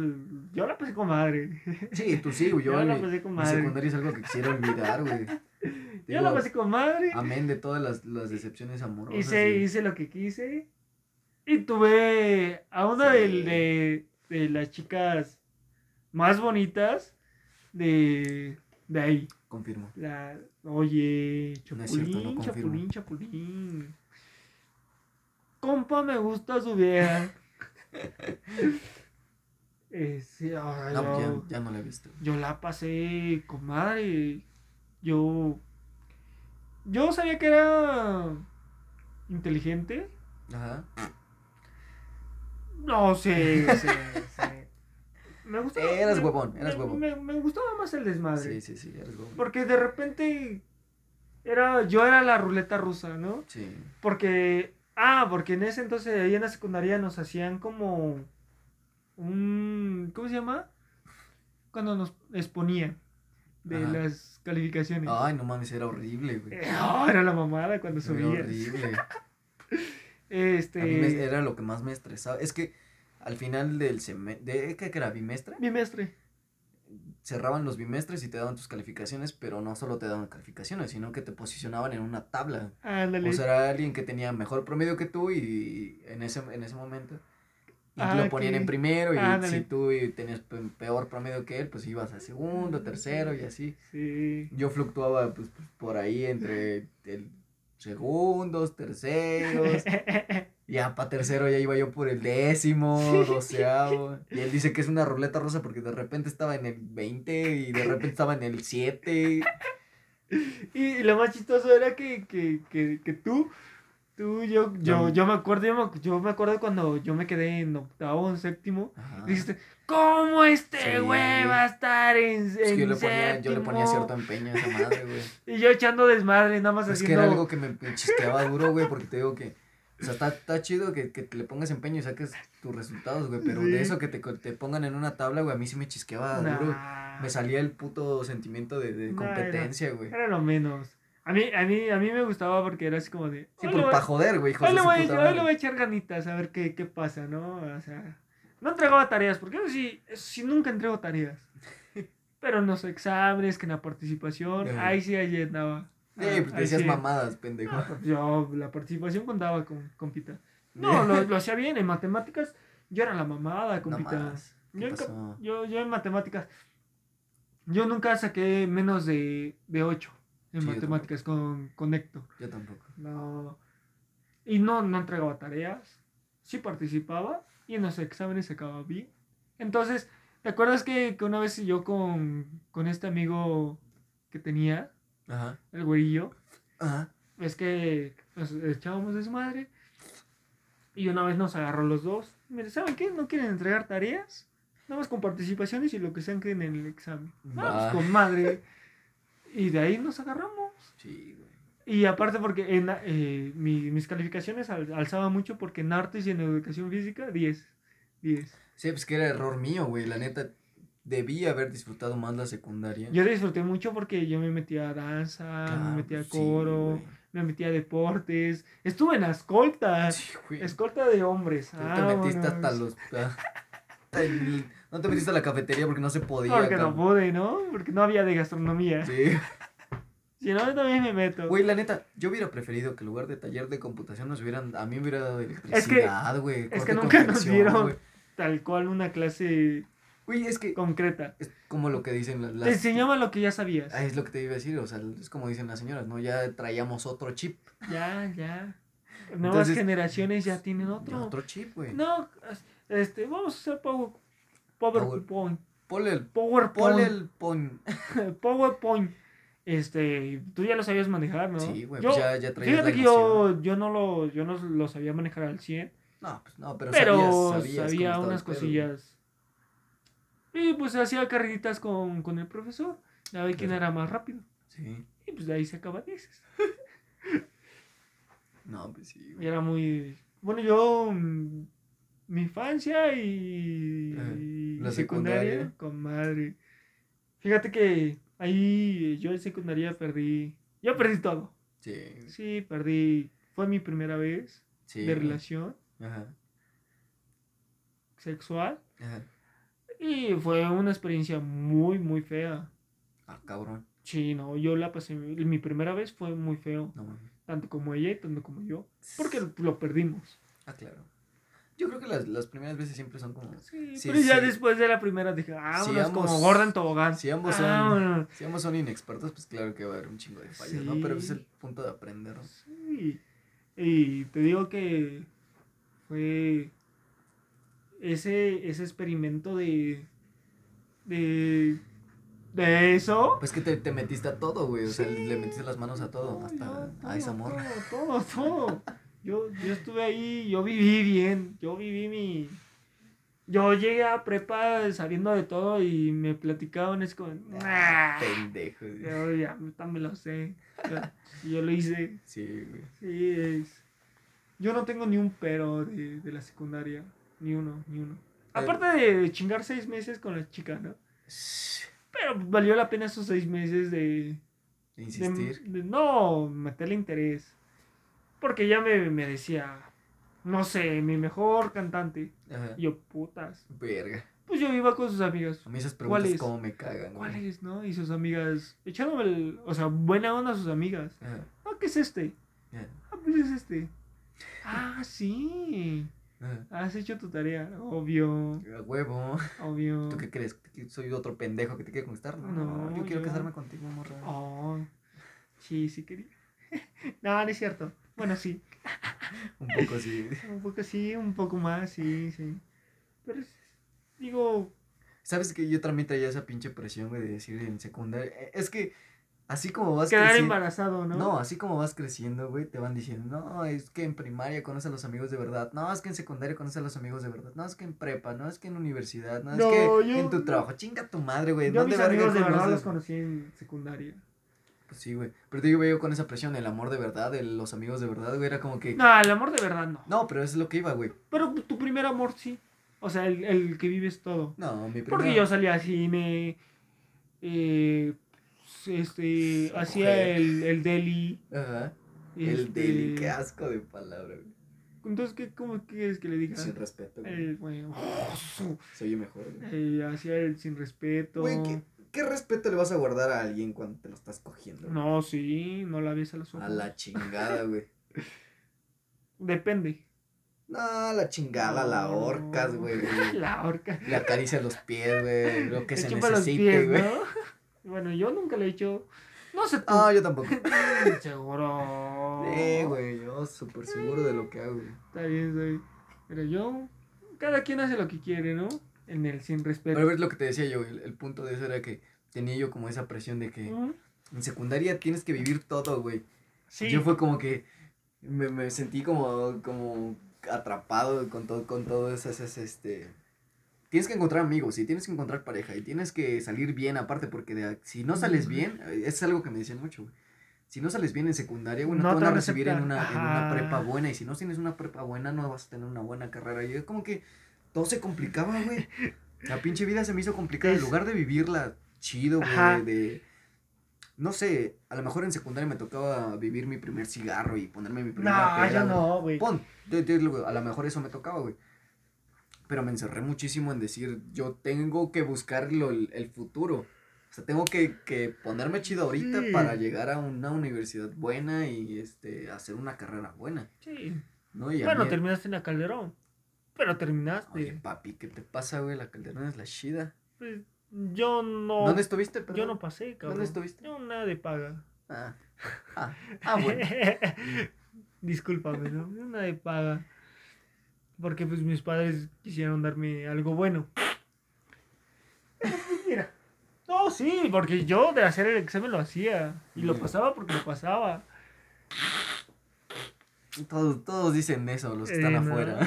Yo la pasé con madre. Sí, tú sí, güey, yo, Yo la mi, pasé con mi madre. secundaria es algo que quisiera olvidar, güey. Yo la pasé con madre. Amén de todas las, las decepciones amorosas. Hice, y- hice lo que quise. Y tuve a una Sí. del- de, de las chicas más bonitas de, de ahí. Confirmo. La, oye, Chapulín, cierto, no. Chapulín, Chapulín. Compa, me gusta su vieja. Eh, sí, ahora No, pues yo, ya, ya no la he visto. yo la pasé con madre. Yo. Yo sabía que era inteligente. Ajá. No sé, sí, sí. Me gustaba. Eras me- huevón, eras me- huevón. Me, me gustaba más el desmadre. Sí, sí, sí, eres huevón. Porque de repente. Era, yo era la ruleta rusa, ¿no? Sí. Porque. Ah, porque en ese entonces ahí en la secundaria nos hacían como. Un. ¿Cómo se llama? Cuando nos exponían de Ajá. las calificaciones. Ay, no mames, era horrible, güey. Eh, oh, era la mamada cuando Era subías. horrible. Este. A mí me- era lo que más me estresaba. Es que al final del semestre, de, ¿qué era? ¿Bimestre? Bimestre. Cerraban los bimestres y te daban tus calificaciones, pero no solo te daban calificaciones, sino que te posicionaban en una tabla. Ándale. O sea, era alguien que tenía mejor promedio que tú y en ese, en ese momento y Ah, lo ponían que- en primero y si tú tenías pe- peor promedio que él, pues ibas a segundo, tercero y así. Sí. Yo fluctuaba pues por ahí entre el segundos, terceros, ya para tercero ya iba yo por el décimo, doceavo. Y él dice que es una ruleta rosa porque de repente estaba en el 20 y de repente estaba en el 7. Y, lo más chistoso era que, que, que, que tú, tú, yo, yo, Yo- me acuerdo, yo me, yo me acuerdo cuando yo me quedé en octavo, en séptimo, Ajá. dijiste, ¿cómo este Sí. güey va a estar en, Es que yo en le, ponía, yo le ponía séptimo?" cierto empeño a esa madre, güey. Y yo echando desmadre, nada más Es que haciendo... era algo que me chisqueaba duro, güey, porque te digo que. O sea, está, está chido que, que le pongas empeño y saques tus resultados, güey. Pero Sí. de eso que te, te pongan en una tabla, güey, a mí sí me chisqueaba duro. Nah, Me salía el puto sentimiento de, de Nah, era- competencia, güey. Era lo menos. A mí, a mí, a mí me gustaba porque era así como de... Sí, "Hoy por pa' joder, güey, Hoy le, voy, hoy le voy a echar ganitas a ver qué, qué pasa, ¿no? O sea, no entregaba tareas, porque yo sí, sí nunca entrego tareas. Pero en los exámenes, que en la participación, ahí sí ahí andaba. Sí, Ah, pues ahí decías sí. mamadas, pendejo. Ah, pues yo, la participación contaba con compita. No, lo, lo hacía bien. En matemáticas, yo era la mamada, No compita. ¿Qué yo, en yo en matemáticas, yo nunca saqué menos de, de 8 en Sí, matemáticas con, con Héctor. Yo tampoco. No. Y no, no entregaba tareas. Sí participaba. Y en los exámenes sacaba bien. Entonces, ¿te acuerdas que, que una vez yo con, con este amigo que tenía, Ajá. el güerillo, Ajá. es que nos echábamos desmadre? Y una vez nos agarró los dos. ¿saben qué? ¿No quieren entregar tareas? Nada más con participaciones y lo que sean que en el examen. No, Va. pues con madre. Y de ahí nos agarramos. Sí, güey. Y aparte porque en, eh, mi- mis calificaciones al- alzaban mucho porque en artes y en educación física, 10. 10. Sí, pues que era error mío, güey. La neta, debí haber disfrutado más la secundaria. Yo disfruté mucho porque yo me metía a danza, Claro, me metía a sí, coro, güey. me metía a deportes. Estuve en la escolta. Sí, güey. Escolta de hombres. Tú te metiste hasta Vámonos. los. El- no te metiste a la cafetería porque no se podía. Porque no pude, ¿no? Porque no había de gastronomía. Sí. Si no, yo también me meto. Güey, la neta, yo hubiera preferido que en lugar de taller de computación nos hubieran. A mí me hubiera dado electricidad, güey. es que nunca nos dieron tal cual una clase Güey, es que. concreta. Es como lo que dicen la- Te las. enseñaban lo que ya sabías. Ah, es lo que te iba a decir, o sea, es como dicen las señoras, ¿no? Ya traíamos otro chip. Ya, ya. Nuevas Entonces- generaciones ya tienen Ya otro. Otro chip, güey. No, este, vamos a hacer Power, PowerPoint. Ponle el. PowerPoint. El pon. PowerPoint. Este, tú ya lo sabías manejar, ¿no? Sí, güey, pues ya, ya traías Fíjate que yo, yo no lo, yo no lo sabía manejar al 100, No, pues no, pero, pero sabías, sabía unas pedo, cosillas. Y pues hacía carreritas con, con el profesor, a ver quién era más rápido. Sí. Y pues de ahí se acaba dices. No, pues sí, Y güey. era muy... Bueno, yo... Mi infancia y, Ajá. y La secundaria, secundaria. con madre. Fíjate que ahí yo en secundaria perdí... Yo perdí todo. Sí, Sí, perdí... Fue mi primera vez sí. de relación Ajá, sexual. ajá. Y fue una experiencia muy, muy fea. Ah, cabrón. Sí, no, yo la pasé... Mi primera vez fue muy feo. No. Tanto como ella y tanto como yo. Porque lo perdimos. Ah, claro. Yo creo que las, las primeras veces siempre son como. Sí, Sí, pero ya después de la primera dije, ah, Si como ambos- gorda en tobogán. Si ambos son, Ah, si ambos son inexpertos, pues claro que va a haber un chingo de fallas, ¿no? Pero es el punto de aprender. ¿no? sí. Y te digo que fue ese, ese experimento de, de, de eso. Pues que te, te metiste a todo, güey. O sea, le metiste las manos a todo. No, hasta yo, a esa todo, morra. Todo, todo, todo. Yo, yo estuve ahí, yo viví bien, yo viví mi... Yo llegué a prepa sabiendo de todo y me platicaban, es como... Ah, pendejo. Yo ya también lo sé. Yo, yo lo hice. Sí, güey. Sí, es. Yo no tengo ni un pero de, de la secundaria. Ni uno, ni uno. Aparte de chingar seis meses con la chica, ¿no? Pero valió la pena esos seis meses de. De de- insistir. de no meterle interés. Porque ella me, me decía, no sé, mi mejor cantante. Ajá. Y yo, putas. Verga. Pues yo iba con sus amigas. A mí esas preguntas ¿Cuáles? como me cagan, güey. ¿Cuál es, no? Y sus amigas, echándome el. O sea, buena onda a sus amigas. Ajá. Ah, ¿qué es este? Ajá. Ah, pues es este. Ah, sí. Has hecho tu tarea. Obvio, A huevo. obvio. ¿Tú qué crees? ¿Que soy otro pendejo que te quiere conquistar? No, No, yo quiero casarme contigo, morra. Oh, sí, sí quería. no, no es cierto. Bueno, sí. Un poco así. Un poco sí, un poco más, sí, sí. Pero digo, ¿Sabes que yo también traía esa pinche presión, güey, de decir en secundaria? Eh, Es que así como vas quedar creciendo. embarazado, ¿no? No, así como vas creciendo, güey, te van diciendo, no, es que en primaria conoces a los amigos de verdad, no, es que en secundaria conoces a los amigos de verdad, no, es que en prepa, no, es que en universidad, no, No, es que yo- en tu trabajo, chinga tu madre, güey, Yo ¿dónde mis amigos de verdad los conocí en secundaria. Pues sí, güey, pero te digo, güey, yo con esa presión, el amor de verdad, el- los amigos de verdad, güey, era como que, No, el amor de verdad no. no, pero eso es lo que iba, güey, Pero tu primer amor sí. O sea, el, el que vives todo. no, mi Porque primera- yo salía a cine, eh, este, hacía el, el deli. Ajá, el este, deli, qué asco de palabra, güey, Entonces, ¿qué, ¿cómo quieres que le diga? sin respeto, güey, El, bueno, se oye mejor, güey. eh, hacía el sin respeto. Güey, ¿qué, ¿qué respeto le vas a guardar a alguien cuando te lo estás cogiendo? güey? No, sí, no la ves a los ojos. A la chingada, güey. Depende. No, a la chingada, la No. horcas, güey. La horca. Le acaricia los pies, güey. Lo que se necesite, pies, güey. ¿no? Bueno, yo nunca le he hecho. No sé tú. No, yo tampoco. Seguro. Sí, güey, yo súper seguro de lo que hago, güey. Está bien, güey. Pero yo. Cada quien hace lo que quiere, ¿no? En el sin respeto. Pero ves lo que te decía yo, el, el punto de eso era que tenía yo como esa presión de que Mm, en secundaria tienes que vivir todo, güey. Sí. Yo fue como que me, me sentí como, como atrapado con todo, con todo esas, este... Tienes que encontrar amigos y tienes que encontrar pareja y tienes que salir bien aparte porque de, si no sales bien, eh, es algo que me decían mucho, güey. Si no sales bien en secundaria, güey, no, te van a recibir en una, en una prepa buena y si no tienes una prepa buena no vas a tener una buena carrera. Y es como que todo se complicaba, güey. La pinche vida se me hizo complicada. En lugar de vivirla chido, güey, de... No sé, a lo mejor en secundaria me tocaba vivir mi primer cigarro y ponerme mi primera No, yo güey. no, güey. Pon, a lo mejor eso me tocaba, güey. Pero me encerré muchísimo en decir, yo tengo que buscar lo- el, el futuro. O sea, tengo que, que ponerme chido ahorita Sí. para llegar a una universidad buena y este hacer una carrera buena, Sí. ¿no? Y Bueno, mí- terminaste en la Calderón. Pero terminaste. Oye, papi, ¿qué te pasa, güey? La calderona es la chida. Pues, yo no. ¿Dónde estuviste, perdón? Yo no pasé, cabrón. ¿Dónde estuviste? Yo nada de paga. Ah, ah, ah, bueno. Discúlpame, ¿no? Yo nada de paga. Porque pues mis padres quisieron darme algo bueno. Mira, todos sí, porque yo de hacer el examen lo hacía. Y lo pasaba porque lo pasaba. Todos, todos dicen eso, los que están Eh, no. afuera.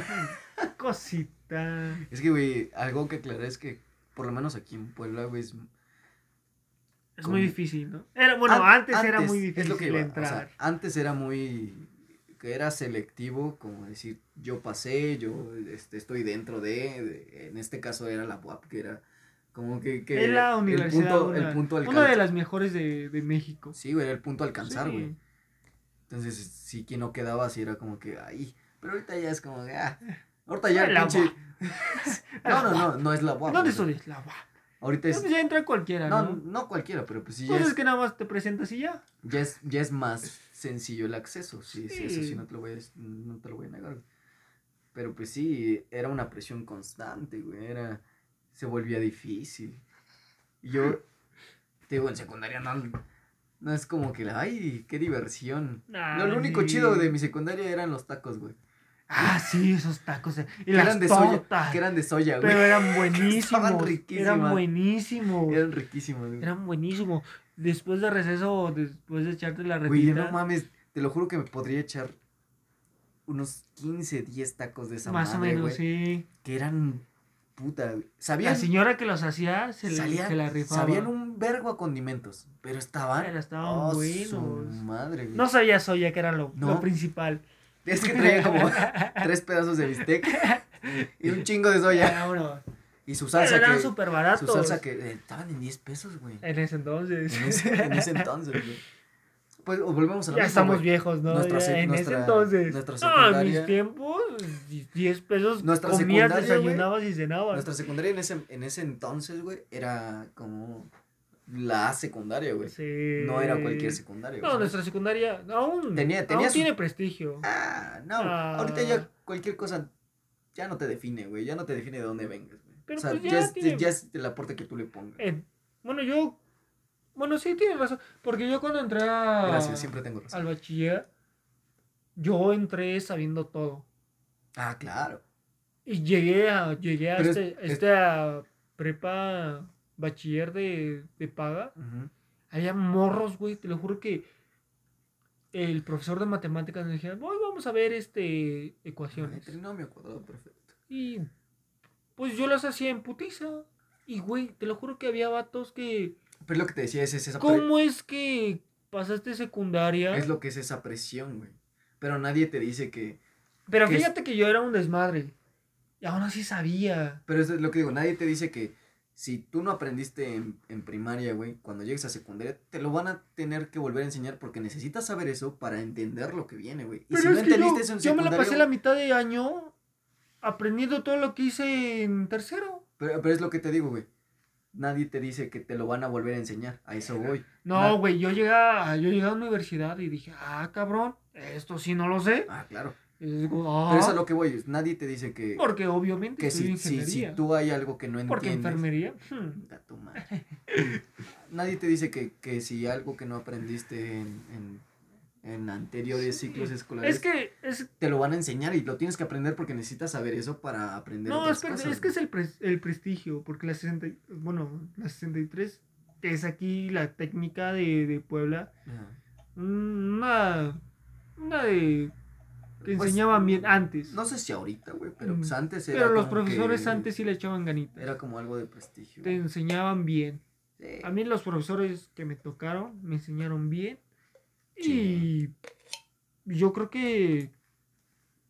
Cosita. Es que, güey, algo que aclarar es que, por lo menos aquí en Puebla, güey, es... Es Con- muy difícil, ¿no? Era, bueno, An- antes, era muy difícil es lo que iba, o entrar. sea, antes era muy... que era selectivo, como decir, yo pasé, yo este, estoy dentro de, de- En este caso era la UAP, que era como que... que es la el universidad. punto, una, el punto una de las mejores de, de México. Sí, güey, era el punto a alcanzar, Sí. güey. Entonces, sí, quien no quedaba así era como que, ay, pero ahorita ya es como que, ah, ahorita ya el La pinche... La No, no, no, no es la UAP. ¿Dónde estudias? La UAP. Ahorita es... Pues ya entra cualquiera, No, ¿no? no cualquiera, pero pues sí, ya Pues es, es que nada más te presentas y ya. ya es, ya es más sencillo el acceso, sí, sí, eso sí no te lo voy a, no te lo voy a negar. Pero pues sí, era una presión constante, güey, era, se volvía difícil. Y yo, te digo, en secundaria no, no es como que, ay, qué diversión. Nah, Lo, lo único chido de mi secundaria eran los tacos, güey. Ah, sí, esos tacos. eh, Y las eran de soya, que eran de soya, güey. Pero eran buenísimos. Estaban riquísimas. Eran buenísimos. Eran riquísimos, güey. Eran buenísimos. Después de receso, después de echarte la Güey, retita, no mames, te lo juro que me podría echar unos 15, 10 tacos de esa más o menos, güey, sí. Que eran puta, güey. Sabían, La señora que los hacía se, la- salían- se la rifaba. sabían un vergo a condimentos, pero estaban, Pero estaban oh, su buenos. madre, güey. No sabía soya, que era lo, No. lo principal. Es que traía como tres pedazos de bistec y un chingo de soya. Vámonos. Y su Pero salsa eran que, súper baratos. su salsa que eh, estaban en 10 pesos, güey. En ese entonces. En ese, en ese entonces, güey. Pues volvemos a lo ya estamos güey. viejos, ¿no? Nuestra Ya sec- en ese entonces. nuestra secundaria- mis tiempos, 10 pesos Nuestra comías, secundaria, güey. y cenabas. Nuestra secundaria en ese, en ese entonces, güey, era como la secundaria, güey. Sí. No era cualquier secundaria. No, nuestra secundaria aún, Tenía- tenía aún su- tiene prestigio. Ah, no. Ah. Ahorita ya cualquier cosa ya no te define, güey. Ya no te define de dónde vengas, güey. Pero o sea, pues ya, ya es, tiene- ya es el aporte que tú le pongas. Eh, bueno, yo. Bueno, sí, tienes razón. Porque yo cuando entré a, Gracias, siempre tengo razón. al bachiller, yo entré sabiendo todo. Ah, claro. Y llegué a, llegué a Pero este, es- este a prepa bachiller de, de paga. Había morros, güey, te lo juro que el profesor de matemáticas nos decía, hoy vamos a ver este ecuaciones. Trinomio cuadrado perfecto. Y pues yo las hacía en putiza. Y, güey, te lo juro que había vatos que... Pero es lo que te decía, es, es esa ¿Cómo es que pasaste secundaria? es lo que es esa presión, güey. Pero nadie te dice que. Pero que es- fíjate que yo era un desmadre. Y aún así sabía. Pero es lo que digo, nadie te dice que si tú no aprendiste en, en primaria, güey, cuando llegues a secundaria, te lo van a tener que volver a enseñar porque necesitas saber eso para entender lo que viene, güey. Y Pero si no que yo, entendiste eso en yo me la pasé la mitad de año aprendiendo todo lo que hice en tercero. Pero, pero es lo que te digo, güey. Nadie te dice que te lo van a volver a enseñar. A eso voy. No, güey, yo llegué, a, yo llegué a la universidad y dije, ah, cabrón, esto sí no lo sé. Ah, claro. Ah, Pero eso es a lo que voy. Nadie te dice que, porque obviamente que si, si, si tú hay algo que no porque entiendes. enfermería. hmm, Venga, tu madre. Nadie te dice que, que si algo que no aprendiste en, en, en anteriores Sí. ciclos escolares, Es que, es, te lo van a enseñar y lo tienes que aprender porque necesitas saber eso para aprender no, otras espérate, cosas, es que es el, el prestigio, porque la 60, y- bueno, la 63 que es aquí la técnica de, de Puebla, una, una de que Pues, enseñaban bien antes. No sé si ahorita, güey, pero Mm, pues antes era pero los como profesores que- antes sí le echaban ganitas. Era como algo de prestigio. Te enseñaban bien. Sí. A mí los profesores que me tocaron me enseñaron bien. Sí. Y yo creo que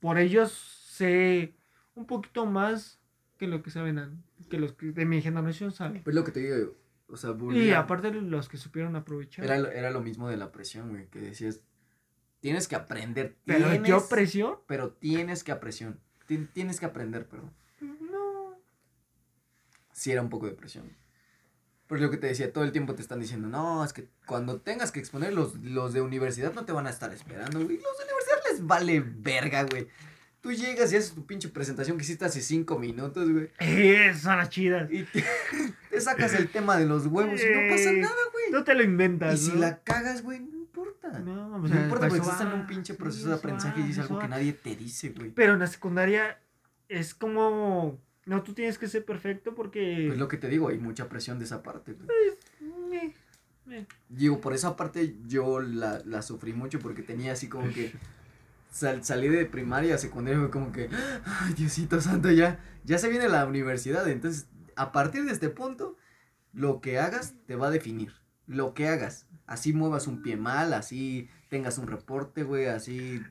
por ellos sé un poquito más que lo que saben que los que de mi generación saben. Pues lo que te digo, o sea, Y volvía- aparte los que supieron aprovechar. era, era lo mismo de la presión, güey, que decías, tienes que aprender, Pero tienes, yo presión. pero tienes que apresión, Ti- tienes que aprender, perdón. No. sí era un poco de presión. Pero lo que te decía, todo el tiempo te están diciendo, no, es que cuando tengas que exponer, los, los de universidad no te van a estar esperando, güey. Los de universidad les vale verga, güey. Tú llegas y haces tu pinche presentación que hiciste hace cinco minutos, güey. Eh, son las chidas. Y te, te sacas el tema de los huevos y no pasa Eh, nada, güey. No te lo inventas. Y si ¿no? la cagas, güey, importa. No, No, o sea, importa porque eso estás en un pinche sí, proceso de aprendizaje va, y es algo que nadie te dice, güey. Pero en la secundaria es como. No, tú tienes que ser perfecto porque. Pues lo que te digo, hay mucha presión de esa parte, güey. eh, eh. Digo, por esa parte yo la, la sufrí mucho porque tenía así como que sal- salí de primaria a secundaria fue como que, ay Diosito santo, ya, ya se viene la universidad. Entonces, a partir de este punto, lo que hagas te va a definir. Lo que hagas. Así muevas un pie mal, así tengas un reporte, güey, así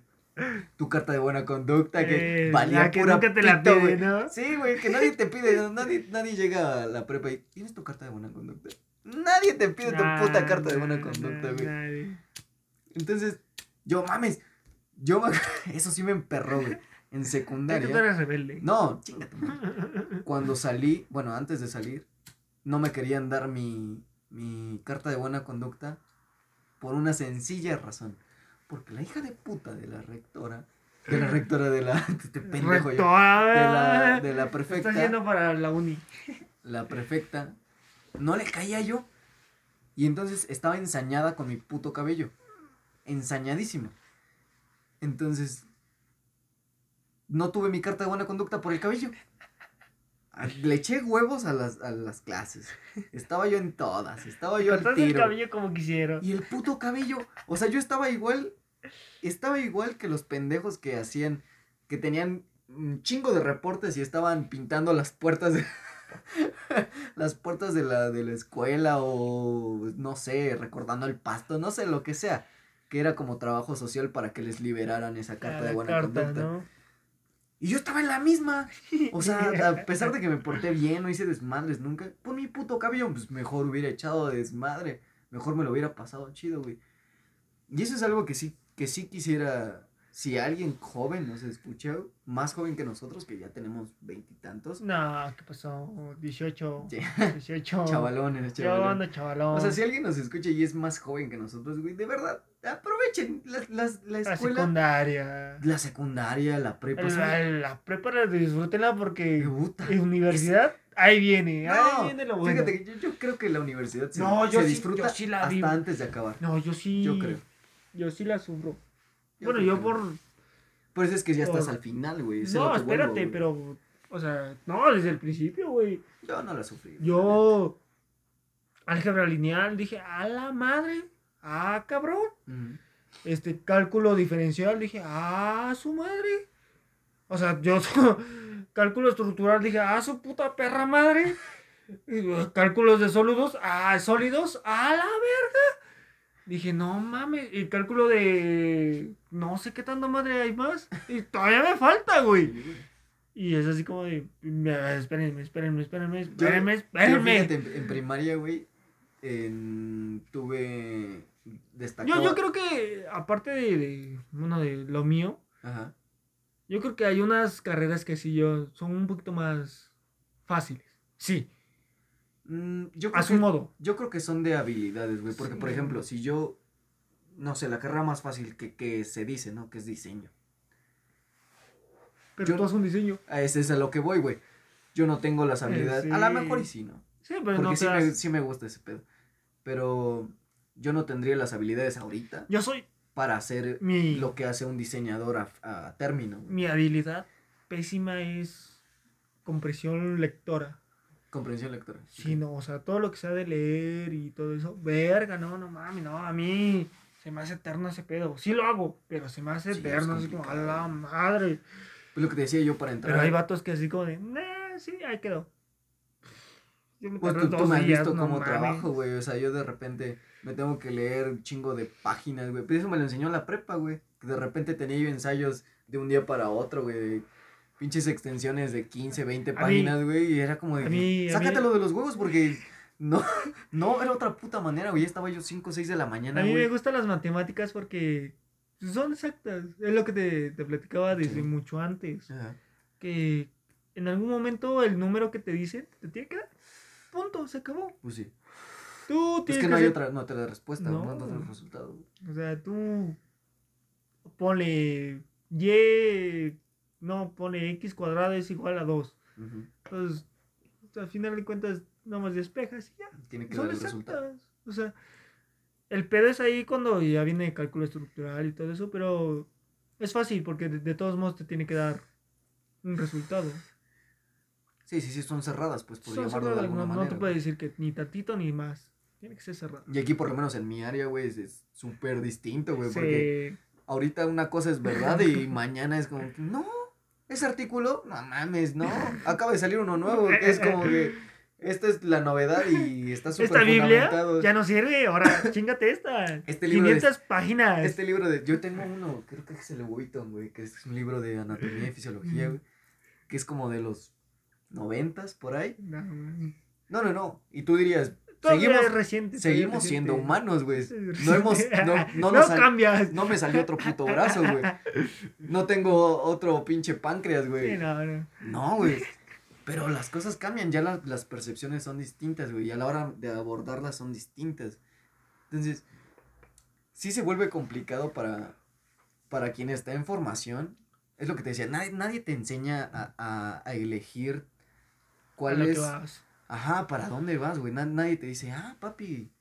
tu carta de buena conducta que Eh, valía la que pura nunca te la pide, güey. ¿no? Sí, güey, que nadie te pide, nadie, nadie llega a la prepa y ¿tienes tu carta de buena conducta? Nadie te pide tu puta carta de buena Nah, conducta, nah, güey. nadie. Entonces, yo mames, yo me- eso sí me emperró, güey. En que tú secundaria. eres rebelde. No, chingate. Cuando salí, bueno, antes de salir, no me querían dar mi, mi carta de buena conducta por una sencilla razón. Porque la hija de puta de la rectora, de la rectora de la, este pendejo yo, de la, Rectora. de la prefecta, yendo para la uni. la prefecta, no le caía yo. Y entonces estaba ensañada con mi puto cabello. Ensañadísima. Entonces, no tuve mi carta de buena conducta por el cabello. Le eché huevos a las, a las clases. Estaba yo en todas. Estaba yo al Cortaste el tiro. cabello como quisiera. Y el puto cabello. O sea, yo estaba igual. Estaba igual que los pendejos que hacían. Que tenían un chingo de reportes y estaban pintando las puertas de. las puertas de la, de la escuela o no sé, recordando el pasto, no sé, lo que sea. Que era como trabajo social para que les liberaran esa carta de buena carta, conducta. ¿no? Y yo estaba en la misma. O sea, a pesar de que me porté bien, no hice desmadres nunca, por mi puto cabello, pues mejor hubiera echado de desmadre. Mejor me lo hubiera pasado chido, güey. Y eso es algo que sí, que sí quisiera. Si alguien joven nos escucha, más joven que nosotros, que ya tenemos veintitantos, No, ¿qué pasó? 18. Sí. 18. chavalones, ¿Qué chavalones. onda, chavalón? O sea, si alguien nos escucha y es más joven que nosotros, güey, de verdad, aprovechen las, las, la La escuela, secundaria. la secundaria, la prepa. La, la, la prepa la disfrútenla porque en universidad ahí viene, ahí viene lo bueno. fíjate que yo, yo creo que la universidad se, No, yo se sí- disfruta yo sí la hasta antes de acabar. No, yo sí. Yo creo. Yo sí la sufro. Bueno, yo por. Por eso es que ya estás al final, güey. es No, vuelvo, espérate, pero. O sea, no, desde el principio, güey. Yo no la sufrí. Yo. Álgebra lineal, dije, a la madre. Ah, cabrón. Este cálculo diferencial, dije, ah, su madre. O sea, yo cálculo estructural, dije, ah, su puta perra madre. Cálculos de sólidos, ah, sólidos, a la verga. Dije, no mames, y cálculo de no sé qué tanta madre hay más. Y todavía me falta, güey. Y es así como de, "Me- espérenme, espérenme, espérenme, Yo- espérenme, Yo, espérenme. fíjate, en, en primaria, güey, en- tuve destacado. Yo, yo creo que, aparte de, de, bueno, de lo mío, Ajá. Yo creo que hay unas carreras que sí yo son un poquito más fáciles. Sí, Mm, yo a creo su que- modo. Yo creo que son de habilidades, güey. Porque, Sí. por ejemplo, si yo. No sé, la carrera más fácil que, que se dice, ¿no? Que es diseño. Pero yo- tú haces un diseño. A ese es a lo que voy, güey. Yo no tengo las habilidades. A lo mejor y sí, ¿no? Sí, pero Porque no sí, me, sí me gusta ese pedo. Pero yo no tendría las habilidades ahorita Yo soy para hacer mi, lo que hace un diseñador a, a término. güey. mi habilidad pésima es compresión lectora. Comprensión lectora. Sí, no, o sea, todo lo que sea de leer y todo eso, verga, no, no mami, no, a mí se me hace eterno ese pedo. Sí lo hago, pero se me hace Sí, eterno, así como, a la madre. Pues lo que te decía yo para entrar. Pero hay vatos que así como de, nah, sí, ahí quedó. Yo me Pues tú, tú me has días, visto no como mames. trabajo, güey. O sea, yo de repente me tengo que leer un chingo de páginas, güey. Pero eso me lo enseñó la prepa, güey. De repente tenía yo ensayos de un día para otro, güey. Pinches extensiones de 15, 20 mí- páginas, güey. Y era como de. mí- Sácatelo mí- de los huevos porque. No, no, era otra puta manera, güey. Estaba yo 5 o 6 de la mañana, A mí me güey. gustan las matemáticas porque son exactas. Es lo que te, te platicaba desde Sí. mucho antes. Ajá. Que en algún momento el número que te dicen te tiene que dar. Punto, se acabó. Pues sí. Tú Es tienes que no hay hacer- otra, no te da respuesta, No. no, te da resultado. güey. O sea, tú ponle Y, no, pone X cuadrado es igual a 2. Ujú. Entonces, al final de cuentas, nada más despejas y ya. Tiene que Son dar el resultado. O sea, el pedo es ahí cuando ya viene cálculo estructural y todo eso, pero es fácil porque de, de todos modos te tiene que dar un resultado. Sí, sí, sí, son cerradas, pues por Son llamarlo de cerradas, alguna no, no te puede decir que ni tantito ni más. Tiene que ser cerrado. Y aquí, por lo menos en mi área, güey, es súper distinto, güey. Porque ahorita una cosa es verdad y mañana es como, no, ese artículo, no mames, no. Acaba de salir uno nuevo. Es como que esta es la novedad y está súper Esta Biblia ya no sirve, ahora chingate esta. Este libro 500 páginas. Este libro de, yo tengo uno, creo que es el Wheaton, güey, que es un libro de anatomía y fisiología, güey, que es como de los noventas, por ahí. No, no, no. Y tú dirías, seguimos, reciente, seguimos siendo humanos, güey. No hemos, no, no, no cambias. No me salió otro puto brazo, güey. No tengo otro pinche páncreas, güey. Sí, no, no. No, güey. Pero las cosas cambian, ya las percepciones son distintas, güey. Y a la hora de abordarlas son distintas. Entonces, sí se vuelve complicado para, para quien está en formación. Es lo que te decía, nadie, nadie te enseña a, a, elegir cuál es. Ajá, ¿para dónde vas, güey? nadie te dice, ah, papi,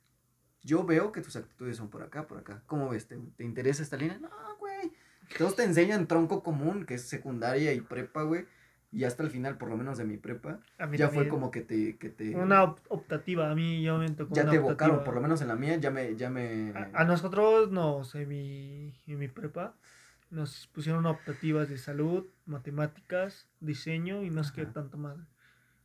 yo veo que tus actitudes son por acá, por acá. ¿Cómo ves? ¿Te, te interesa esta línea? No, güey. Todos te enseñan tronco común, que es secundaria y prepa, güey. Y hasta el final, por lo menos de mi prepa, ya fue como que te, que te... Una optativa, a mí yo me tocó Ya te evocaron, por lo menos en la mía, ya me... Ya me... A, nosotros nos, en mi, en mi prepa, nos pusieron optativas de salud, matemáticas, diseño y no sé qué tanto más.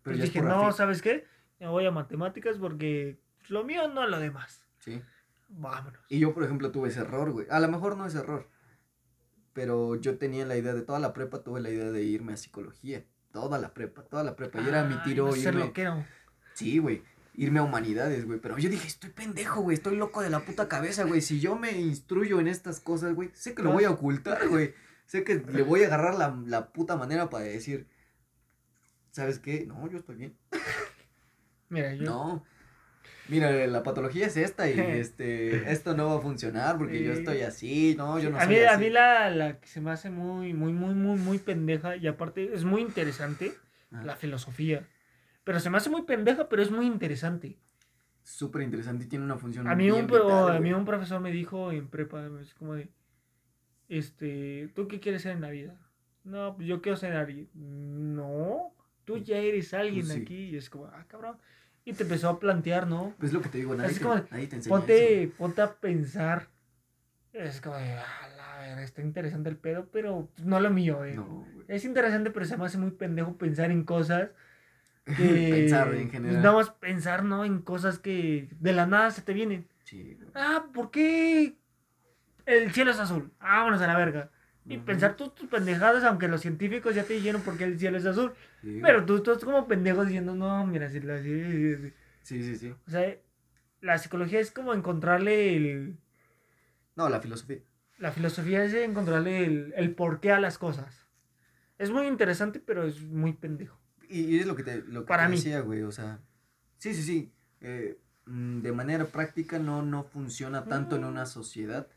Pero dije, no, ¿sabes qué? Me voy a matemáticas porque lo mío no lo demás. Sí. Vámonos. Y yo, por ejemplo, tuve ese error, güey. A lo mejor no es error. Pero yo tenía la idea de toda la prepa, tuve la idea de irme a psicología. Toda la prepa, toda la prepa. Y era mi tiro irme. Sí, güey. Irme a humanidades, güey. Pero yo dije, estoy pendejo, güey. Estoy loco de la puta cabeza, güey. Si yo me instruyo en estas cosas, güey, sé que lo voy a ocultar, güey. Sé que le voy a agarrar la, la puta manera para decir, ¿sabes qué? No, yo estoy bien. Mira, yo. No. Mira, la patología es esta y este esto no va a funcionar porque yo estoy así, no, yo no a mí, A mí la, la que se me hace muy, muy, muy, muy, muy pendeja y aparte es muy interesante, ah. la filosofía. Pero se me hace muy pendeja, pero es muy interesante. Súper interesante y tiene una función a mí un A mí un profesor me dijo en prepa, es como de, este, ¿tú qué quieres ser en la vida? No, pues yo quiero ser alguien. No, tú ya eres alguien pues aquí. Y es como, ah, cabrón. Y te empezó a plantear, ¿no? Pues lo que te digo, nadie, te, nadie te enseña ponte, eso. ponte a pensar. Es como, ah, la verdad, está interesante el pedo, pero no lo mío, eh. No, es interesante, pero se me hace muy pendejo pensar en cosas que... pensar en general. Nada más pensar, ¿no? En cosas que de la nada se te vienen. Sí. Ah, ¿por qué el cielo es azul? Vámonos a la verga. Y pensar tus, tus pendejadas, aunque los científicos ya te dijeron por qué el cielo es azul. Pero tú estás como pendejo diciendo, no, mira, si la... Sí, sí, sí. O sea, la psicología es como encontrarle el... No, la filosofía. La filosofía es encontrarle el, el porqué a las cosas. Es muy interesante, pero es muy pendejo. Y, es lo que te, lo que Para decía, güey, o sea... Sí, sí, sí. Eh, mm, de manera práctica no, no funciona tanto en una sociedad,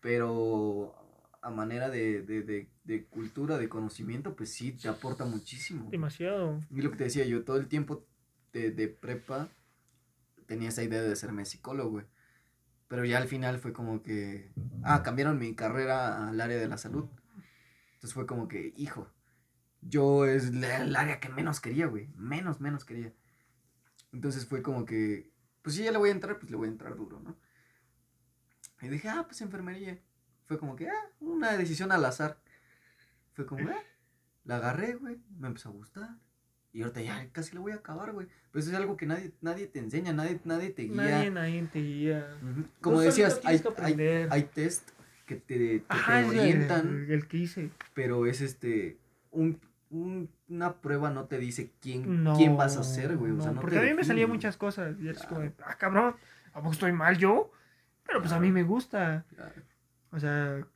pero a manera de, de, de, de, cultura, de conocimiento, pues sí, te aporta muchísimo. Demasiado. Y lo que te decía yo, todo el tiempo de, de prepa tenía esa idea de serme psicólogo, güey. Pero ya al final fue como que, ah, cambiaron mi carrera al área de la salud. Entonces fue como que, hijo, yo es el área que menos quería, güey. Menos, menos quería. Entonces fue como que, pues si ya le voy a entrar, pues le voy a entrar duro, ¿no? Y dije, ah, pues enfermería. Fue como que, ah, una decisión al azar. Fue como, ah, la agarré, güey, me empezó a gustar. Y ahorita ya casi lo voy a acabar, güey. Pero eso es algo que nadie, nadie te enseña, nadie, nadie te guía. Nadie, nadie te guía. Como decías, hay, hay, hay, test que te, orientan. El, que hice. Pero es este, un, un, una prueba no te dice quién, quién vas a ser, güey. O sea, no porque a mí me salían muchas cosas. Y es como, ah, cabrón, ¿a poco estoy mal yo? Pero pues a mí me gusta. O sea,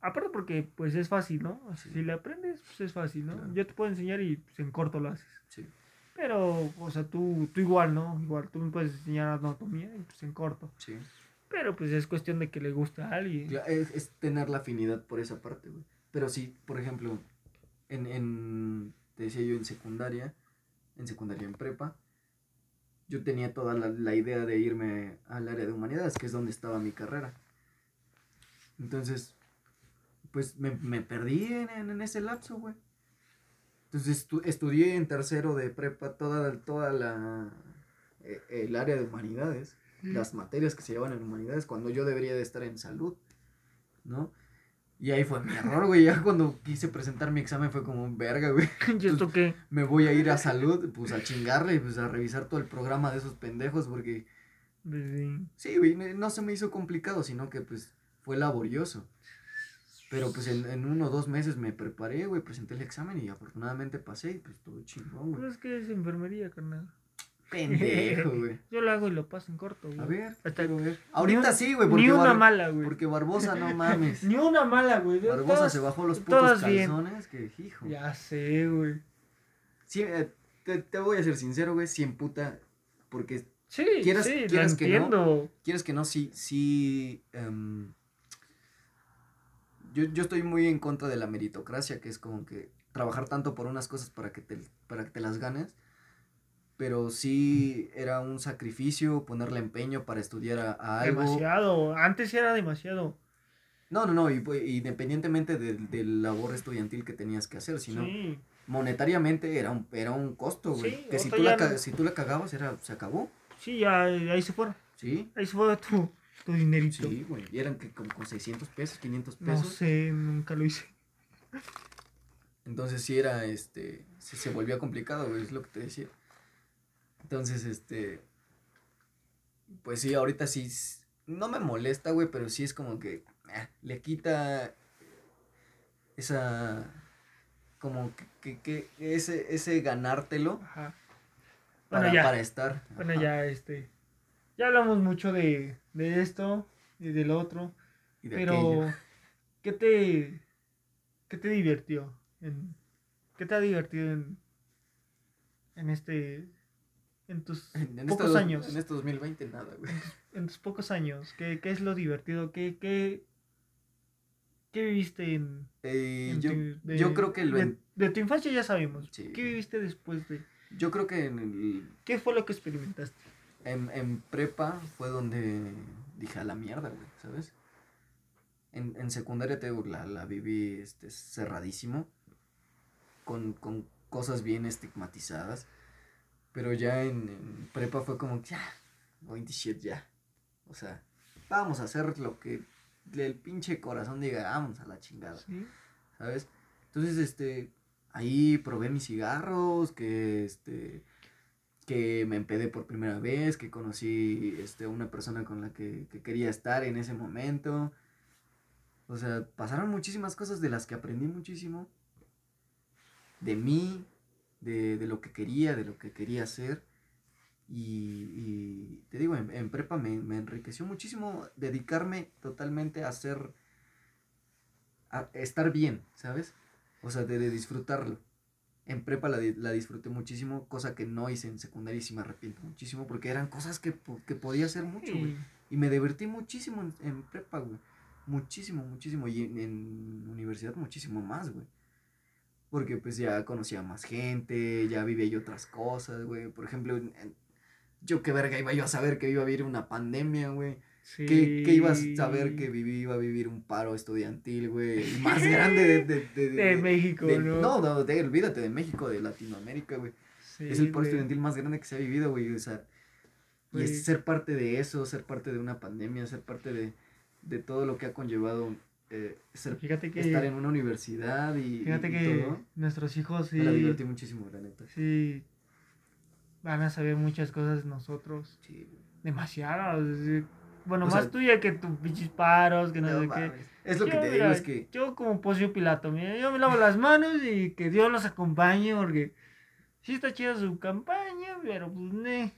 aparte porque pues es fácil, ¿no? si le aprendes, pues es fácil, ¿no? Yo te puedo enseñar y pues, en corto lo haces. Sí. Pero, o sea, tú, tú igual, ¿no? Igual, tú me puedes enseñar anatomía y pues en corto. Sí. Pero pues es cuestión de que le gusta a alguien. Es, es tener la afinidad por esa parte, güey. Pero sí, por ejemplo, en, en, te decía yo, en secundaria, en secundaria, en prepa, yo tenía toda la, la idea de irme al área de humanidades, que es donde estaba mi carrera. Entonces, pues me, me perdí en, en, ese lapso, güey. Entonces estudié en tercero de prepa toda, toda la, eh, el área de humanidades, las materias que se llevan en humanidades, cuando yo debería de estar en salud, ¿no? Y ahí fue mi error, güey. Ya cuando quise presentar mi examen fue como un verga, güey. ¿Y esto qué? Me voy a ir a salud, pues a chingarle y pues a revisar todo el programa de esos pendejos porque... Pues sí. Güey, no se me hizo complicado, sino que pues fue laborioso. Pero pues en, en uno o dos meses me preparé, güey, presenté el examen y afortunadamente pasé y pues todo chingón, Pues güey. es que es enfermería, carnal. Pendejo, güey. Yo lo hago y lo paso en corto, güey. A ver, Hasta- ver. Ahorita sí, güey, Ni una mala, güey. porque Barbosa no mames. Ni una mala, güey. Barbosa Todas- se bajó los putos todas bien. calzones que, hijo. Ya sé, güey. Sí, eh, te, te voy a ser sincero, güey, sí emputa, porque Sí, Quieras- sí, lo quieras no. entiendo. quieres que no, sí, sí, em, yo, yo estoy muy en contra de la meritocracia, que es como que trabajar tanto por unas cosas para que te, para que te las ganes, pero sí era un sacrificio ponerle empeño para estudiar a, a algo. Demasiado. Antes era demasiado. No, no, no, y, pues, independientemente del, del labor estudiantil que tenías que hacer, sino Sí. monetariamente era un, era un costo, güey. Sí, que si tú, la, no. si tú la cagabas, era, se acabó, Sí, ya ahí se fueron. ¿sí? Ahí se fue tu, tu dinerito. Sí, güey. Y eran que como con 600 pesos, 500 No pesos. sé, nunca lo hice. Entonces sí era, este, sí se volvía complicado, güey, es lo que te decía. Entonces, este, pues sí, ahorita sí, no me molesta, güey, pero sí es como que eh, le quita esa, como que, que, que ese, ese ganártelo Ajá. para, Bueno, ya. para estar. Bueno, Ajá. ya, este. Ya hablamos mucho de, de esto y del otro. Y de Pero, aquello. ¿qué te, ¿qué te divirtió? En, ¿Qué te ha divertido en, en este, en tus En, en pocos este, años? En este 2020 nada, güey. En tus pocos años, ¿qué, qué es lo divertido? ¿Qué, qué, qué viviste en, Eh, yo, tu- de- yo creo que lo de, de tu infancia ya sabemos. Sí. ¿Qué viviste después de? yo creo que en el, ¿Qué fue lo que experimentaste? En, en prepa fue donde dije a la mierda, güey, ¿sabes? En, en secundaria te digo, la, la viví este, cerradísimo, con, con cosas bien estigmatizadas, pero ya en, en prepa fue como, ya, 27 ya. O sea, vamos a hacer lo que el pinche corazón diga, vamos a la chingada. ¿Sí? ¿sabes? Entonces, este, ahí probé mis cigarros, que, este, que me empedé por primera vez, que conocí, este, una persona con la que, que quería estar en ese momento. O sea, pasaron muchísimas cosas de las que aprendí muchísimo. De mí, de, de lo que quería, de lo que quería hacer. Y, y te digo, en, en prepa me, me enriqueció muchísimo dedicarme totalmente a hacer a estar bien, ¿sabes? O sea, de, de disfrutarlo. En prepa la, la disfruté muchísimo, cosa que no hice en secundaria y sí me arrepiento muchísimo, porque eran cosas que, que podía hacer mucho, güey. Y me divertí muchísimo en, en prepa, güey. Muchísimo, muchísimo. Y en, en universidad muchísimo más, güey. Porque pues ya conocía más gente, ya vivía yo otras cosas, güey. Por ejemplo, yo qué verga iba yo a saber que iba a vivir una pandemia, güey. Sí. ¿Qué, qué ibas a saber que viví, iba a vivir un paro estudiantil, güey? El Más grande de... De, de, De México, ¿no? No, no, olvídate de México, de Latinoamérica, güey. Sí, es el paro güey. estudiantil más grande que se ha vivido, güey. O sea, y es ser parte de eso, ser parte de una pandemia, ser parte de, de todo lo que ha conllevado eh, ser, Fíjate que, estar en una universidad y, fíjate y que todo. nuestros hijos sí, Me la divertí muchísimo, la neta. sí van a saber muchas cosas nosotros. Sí, güey. Demasiadas. es decir, Bueno, O más sea, tuya que tus pinches paros, que no, No sé qué. Es lo que Yo, te digo, es que... Yo como Pocio Pilato, mira, yo me lavo las manos y que Dios los acompañe porque sí está chida su campaña, pero pues ne.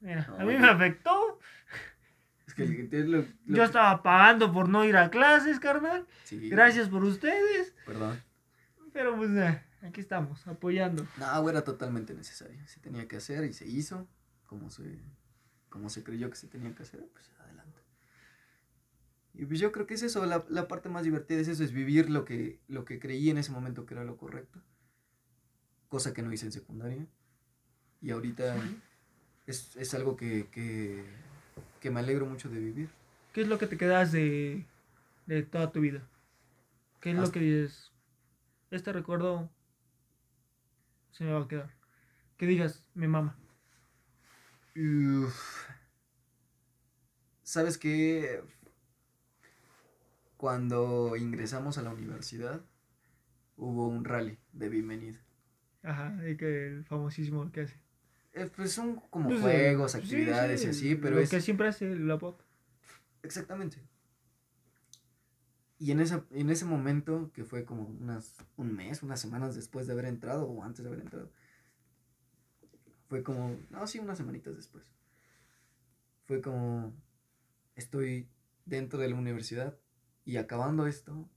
Mira, No, a mí me afectó. Es que es lo, lo Yo que- estaba pagando por no ir a clases, carnal. sí, Gracias por ustedes. Perdón. Pero pues eh, aquí estamos, apoyando. No, era totalmente necesario. Se tenía que hacer y se hizo como se, como se creyó que se tenía que hacer, pues adelante. Y pues yo creo que es eso, la, la parte más divertida es eso, es vivir lo que, lo que creí en ese momento que era lo correcto. Cosa que no hice en secundaria. Y ahorita es, es algo que, que, que me alegro mucho de vivir. ¿Qué es lo que te quedas de, de toda tu vida? ¿Qué es lo que dices? Este recuerdo se me va a quedar. Que digas, me mama. Uf. ¿Sabes qué? Cuando ingresamos a la universidad, hubo un rally de bienvenida. Ajá, y que el famosísimo que hace. Eh, pues son como Pues, juegos, sí, actividades sí, y así, pero lo es... que siempre hace la pop. Exactamente. Y en, esa, en ese momento, que fue como unas, un mes, unas semanas después de haber entrado, o antes de haber entrado, fue como, no, sí, unas semanitas después. Fue como, estoy dentro de la universidad y acabando esto,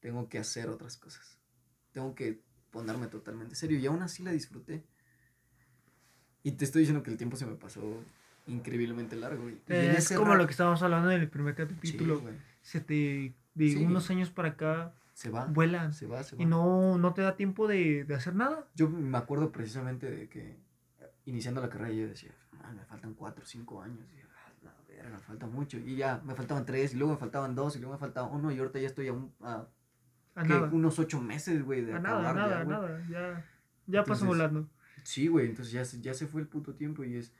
tengo que hacer otras cosas. Tengo que ponerme totalmente serio y aún así la disfruté. Y te estoy diciendo que el tiempo se me pasó increíblemente largo. y- en es como ra- lo que estábamos hablando en el primer Sí, capítulo. güey. se te, de Sí. unos años para acá, Se va. vuelan. Se va, se va. Y no, no te da tiempo de, de hacer nada. Yo me acuerdo precisamente de que eh, iniciando la carrera yo decía, "Man, me faltan cuatro o cinco años. Y, "Ah, la verga, me falta mucho. Y ya, me faltaban tres, y luego me faltaban dos, y luego me faltaba uno, y ahorita ya estoy a, un- a, A ¿qué? nada. unos ocho meses, güey, de A acabar nada, ya, nada, nada. Ya, ya pasó volando. Sí, güey, entonces ya, se- ya se fue el puto tiempo y es,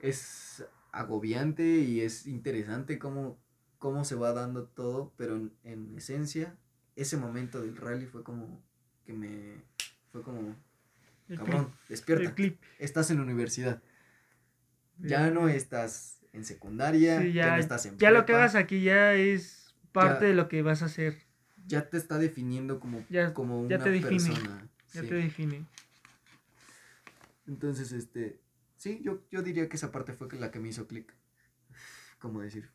es agobiante y es interesante cómo, cómo se va dando todo, pero en, en esencia, ese momento del rally fue como que me, fue como, El cabrón, clip, despierta, estás en la universidad, ya no estás en secundaria, Sí, ya, ya, no estás en ya lo que hagas aquí ya es parte Ya. de lo que vas a hacer. ya te está definiendo como, Ya- como una te define, persona. Ya sí. te define. Entonces, este, sí, yo, yo diría que esa parte fue la que me hizo clic. Como decir,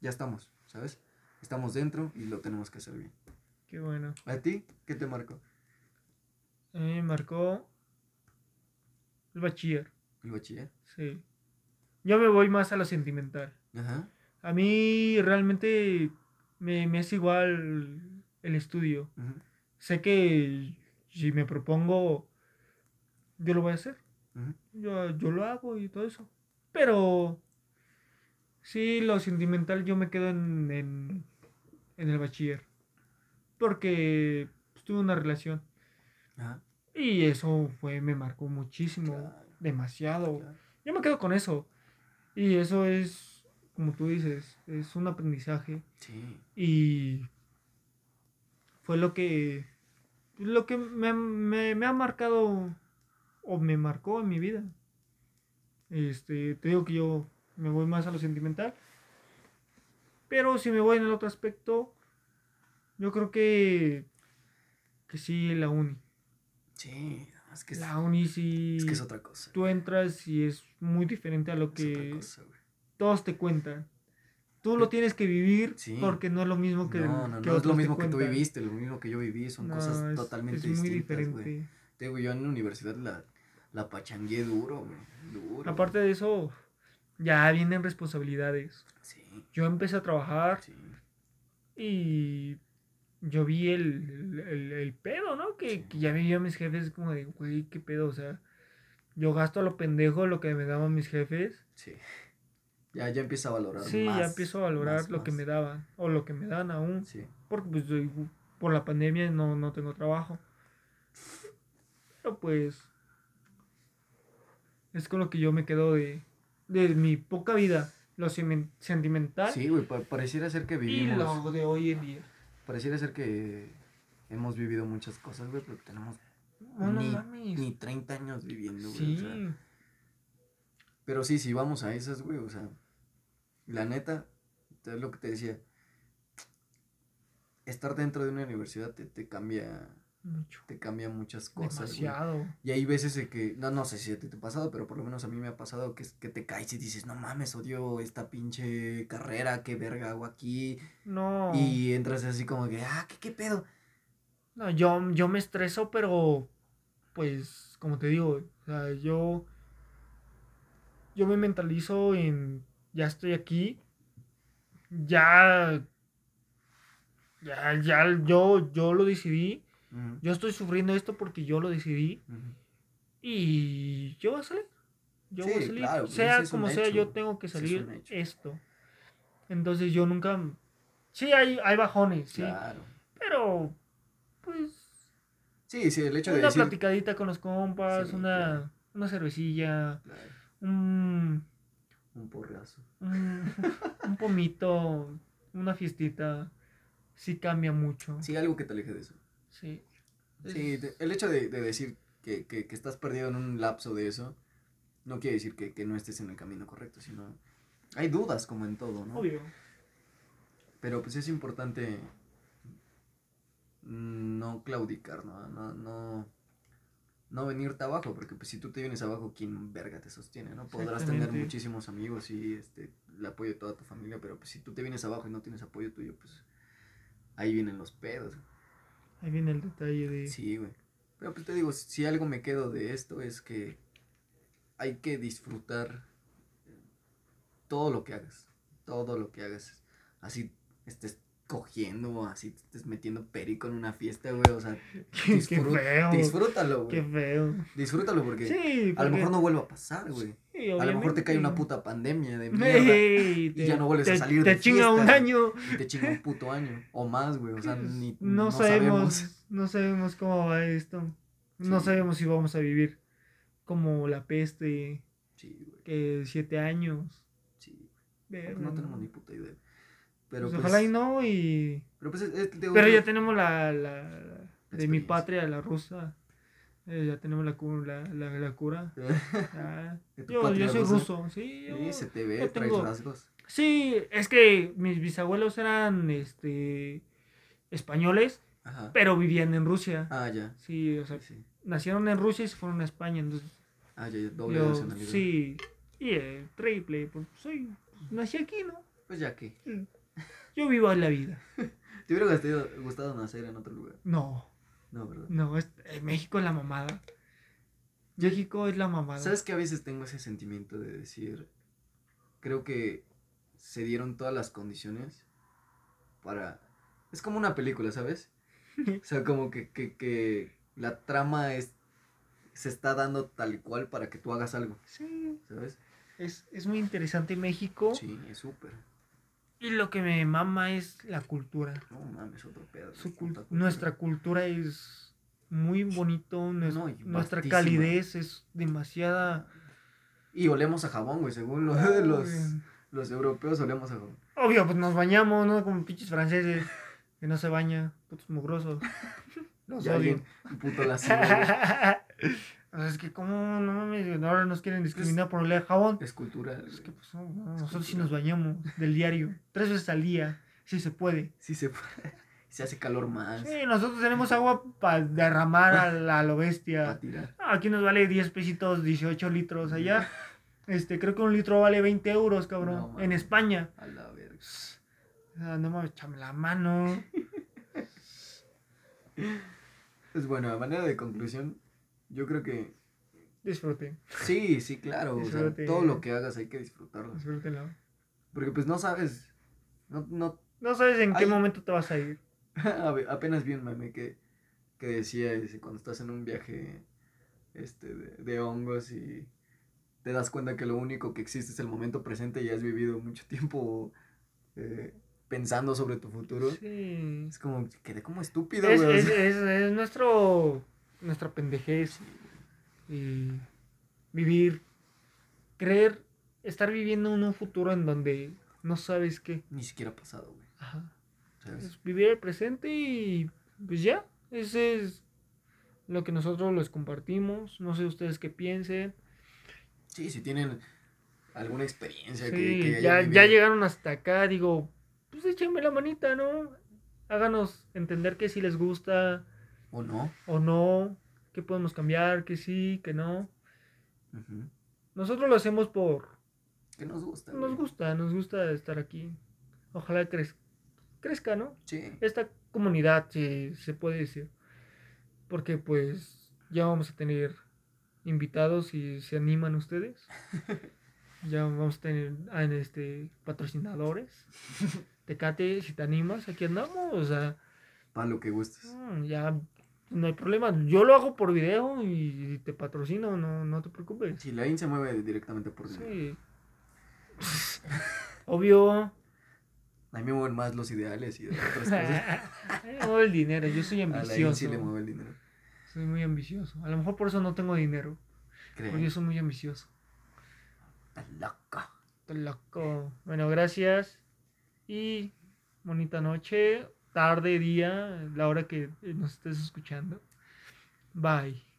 ya estamos, ¿sabes? Estamos dentro y lo tenemos que hacer bien. Qué bueno. ¿A ti qué te marcó? A mí me marcó el bachiller. ¿El bachiller? Sí. Yo me voy más a lo sentimental. Ajá. A mí realmente me, me es igual el estudio. Sé que si me propongo, yo lo voy a hacer. Yo, yo lo hago y todo eso. Pero sí, lo sentimental yo me quedo en, en, en el bachiller. Porque pues, tuve una relación. Ajá. Y eso fue, me marcó muchísimo. Claro, Demasiado. claro. Yo me quedo con eso. Y eso es, como tú dices, es un aprendizaje. Sí. Y fue lo que, lo que me, me- me ha marcado o me marcó en mi vida. Este, te digo que yo me voy más a lo sentimental. Pero si me voy en el otro aspecto, yo creo que, que sí, la uni. Sí, es que es, La uni sí, es que es otra cosa. tú entras y es muy diferente a lo Es otra que cosa, todos te cuentan. Tú lo tienes que vivir Sí. porque no es lo mismo que No, no, no, es lo mismo que tú viviste, lo mismo que yo viví, son No, cosas es- totalmente es muy distintas, diferente. Te digo, yo en la universidad la, la pachangué duro, güey. Duro. Aparte de eso, ya vienen responsabilidades. Sí, Yo empecé a trabajar sí. y yo vi el, el, el pedo, ¿no? Que, Sí. que ya veía a mis jefes como de, güey, qué pedo, o sea, yo gasto a lo pendejo lo que me daban mis jefes. Sí. Ya, ya empiezo a valorar Sí, más. ya empiezo a valorar más, lo que me daban o lo que me dan aún. Sí. Porque pues por la pandemia no, no tengo trabajo. Pero pues es con lo que yo me quedo de, de mi poca vida, lo sentimental Sí, güey, pa- pareciera ser que y vivimos. lo de hoy en día. Pareciera ser que hemos vivido muchas cosas, güey, pero tenemos No, no ni, ni 30 años viviendo, güey. sí, o sea, pero sí, si vamos a esas, güey, o sea, la neta, es lo que te decía. Estar dentro de una universidad te, te cambia mucho. te cambia muchas cosas. güey. Y hay veces en que, no, no sé si a ti te ha pasado, pero por lo menos a mí me ha pasado que, que te caes y dices, no mames, odio esta pinche carrera, qué verga hago aquí. No. Y entras así como que, ah, ¿qué, qué pedo? No, yo, yo me estreso, pero pues, como te digo, o sea, yo, yo me mentalizo en, ya estoy aquí, ya, ya, ya, yo, yo lo decidí, Yo estoy sufriendo esto porque yo lo decidí y yo voy a salir, yo voy a salir, claro, sea como sea, hecho, yo tengo que es salir esto. Entonces yo nunca, sí hay, hay bajones, sí, Claro. pero pues Sí, sí, el hecho de una decir... platicadita con los compas, Sí, una, claro. una cervecilla, un, Un porrazo. un, un pomito, una fiestita, sí cambia mucho. Sí, algo que te aleje de eso. Sí. Sí, el hecho de, de decir que, que, que estás perdido en un lapso de eso, no quiere decir que, que no estés en el camino correcto, sino hay dudas como en todo, ¿no? Obvio. Pero pues es importante no claudicar, ¿no? No, no, no venirte abajo, porque pues si tú te vienes abajo, ¿quién verga te sostiene, no? Podrás tener muchísimos amigos y este, el apoyo de toda tu familia, pero pues si tú te vienes abajo y no tienes apoyo tuyo, pues ahí vienen los pedos. Ahí viene el detalle de... Sí, güey. Pero pues te digo, si algo me quedo de esto es que hay que disfrutar todo lo que hagas. Todo lo que hagas. Así estés cogiendo, así te estés metiendo perico en una fiesta, güey. O sea, Qué feo. disfrútalo, Qué güey. feo. Disfrútalo porque Sí, a lo porque- mejor no vuelva a pasar, güey. Sí, A lo mejor te cae una puta pandemia de mierda Ey, y ya no vuelves a te- salir Te de chinga un año. y te chinga un puto año o más, güey. O sea, ni no, no sabemos, sabemos. no sabemos cómo va esto. No sabemos si vamos a vivir como la peste, Sí, güey. que siete años. Sí, Verga, no tenemos ni puta idea. Pero Pues pues, ojalá y no, y... Pero pues es, es- digo, Pero yo- ya tenemos la, la- de mi patria, la rusa. Eh, ya tenemos la, cu- la, la, la cura. Ya. ¿De tu Yo, yo soy rusa? ruso, sí. yo- Sí, se te ve, traes tengo- rasgos. Sí, es que mis bisabuelos eran este españoles, Ajá. pero vivían en Rusia. Ah, ya. Sí, o sea, Sí, nacieron en Rusia y se fueron a España. Entonces, Ah, ya, ya, doble yo, nacionalidad. sí, y el triple, pues soy, nací aquí, ¿no? Pues ya que. Yo vivo la vida. ¿Te hubiera gustado, gustado nacer en otro lugar? No, No, ¿verdad? no, es, eh, México es la mamada. México es la mamada. ¿Sabes que a veces tengo ese sentimiento de decir, creo que se dieron todas las condiciones para... Es como una película, ¿sabes? O sea, como que, que, que la trama es, se está dando tal cual para que tú hagas algo, Sí, ¿sabes? es, es muy interesante México. Sí, es súper. Y lo que me mama es la cultura. No mames, otro pedo. Su cultura. nuestra cultura es muy bonito. nues- No, nuestra calidez es demasiada. Y olemos a jabón, güey, según lo- los, Obvio. los europeos olemos a jabón. Obvio, pues nos bañamos, ¿no? Como pinches franceses que no se baña, putos mugrosos. Los Ya odio. alguien, puto güey. O sea, es que, ¿cómo no mames? Ahora nos quieren discriminar por oler jabón. Es cultural. Es que, pues, no, no, nosotros sí nos bañamos del diario, tres veces al día, si se puede. Sí se puede. Se hace calor más. Sí, nosotros tenemos agua para derramar a, la- lo bestia. Para tirar. Ah, aquí nos vale 10 pesitos, 18 litros. Allá, este, creo que un litro vale 20 euros, cabrón. No, en. España. A la verga. Ah, no mames, échame la mano. Pues bueno, a manera de conclusión, yo creo que Disfruten, sí, sí, claro. O sea, todo lo que hagas hay que disfrutarlo. disfrútenlo. Porque pues no sabes. No, no, No sabes en qué momento te vas a ir. apenas vi un meme que, que decía dice, cuando estás en un viaje este, de, de hongos y te das cuenta que lo único que existe es el momento presente y has vivido mucho tiempo eh, pensando sobre tu futuro. Sí. Es como, quedé como estúpido, Es, güey. es, es, es nuestro, nuestra pendejez. Y vivir, creer, estar viviendo en un futuro en donde no sabes qué. Ni siquiera pasado, güey. Ajá. ¿sabes? Es vivir el presente y pues ya, ese es lo que nosotros les compartimos. No sé ustedes qué piensen. Sí, si tienen alguna experiencia Sí, que, que ya, ya llegaron hasta acá, digo, pues échenme la manita, ¿no? Háganos entender que si les gusta O no. o no, que podemos cambiar, que sí, que no. Nosotros lo hacemos por... Que nos gusta. Nos güey. gusta, nos gusta estar aquí. Ojalá crez- crezca, ¿no? Sí. Esta comunidad, si se puede decir. Porque pues ya vamos a tener invitados y se animan ustedes. ya vamos a tener ah, en este patrocinadores. Tecate, si te animas, aquí andamos. O sea, Para lo que gustes. mm, ya no hay problema. Yo lo hago por video y te patrocino, no, no te preocupes. Si la IN se mueve directamente por dinero. Sí. Obvio. A mí me mueven más los ideales y otras cosas. Me mueve el dinero, yo soy A la IN ambicioso. sí le mueve el dinero. Soy muy ambicioso. A lo mejor por eso no tengo dinero. Creo. Porque yo soy muy ambicioso. loco. Todo loco. Bueno, gracias. Y bonita noche, tarde, día, la hora que nos estés escuchando. Bye.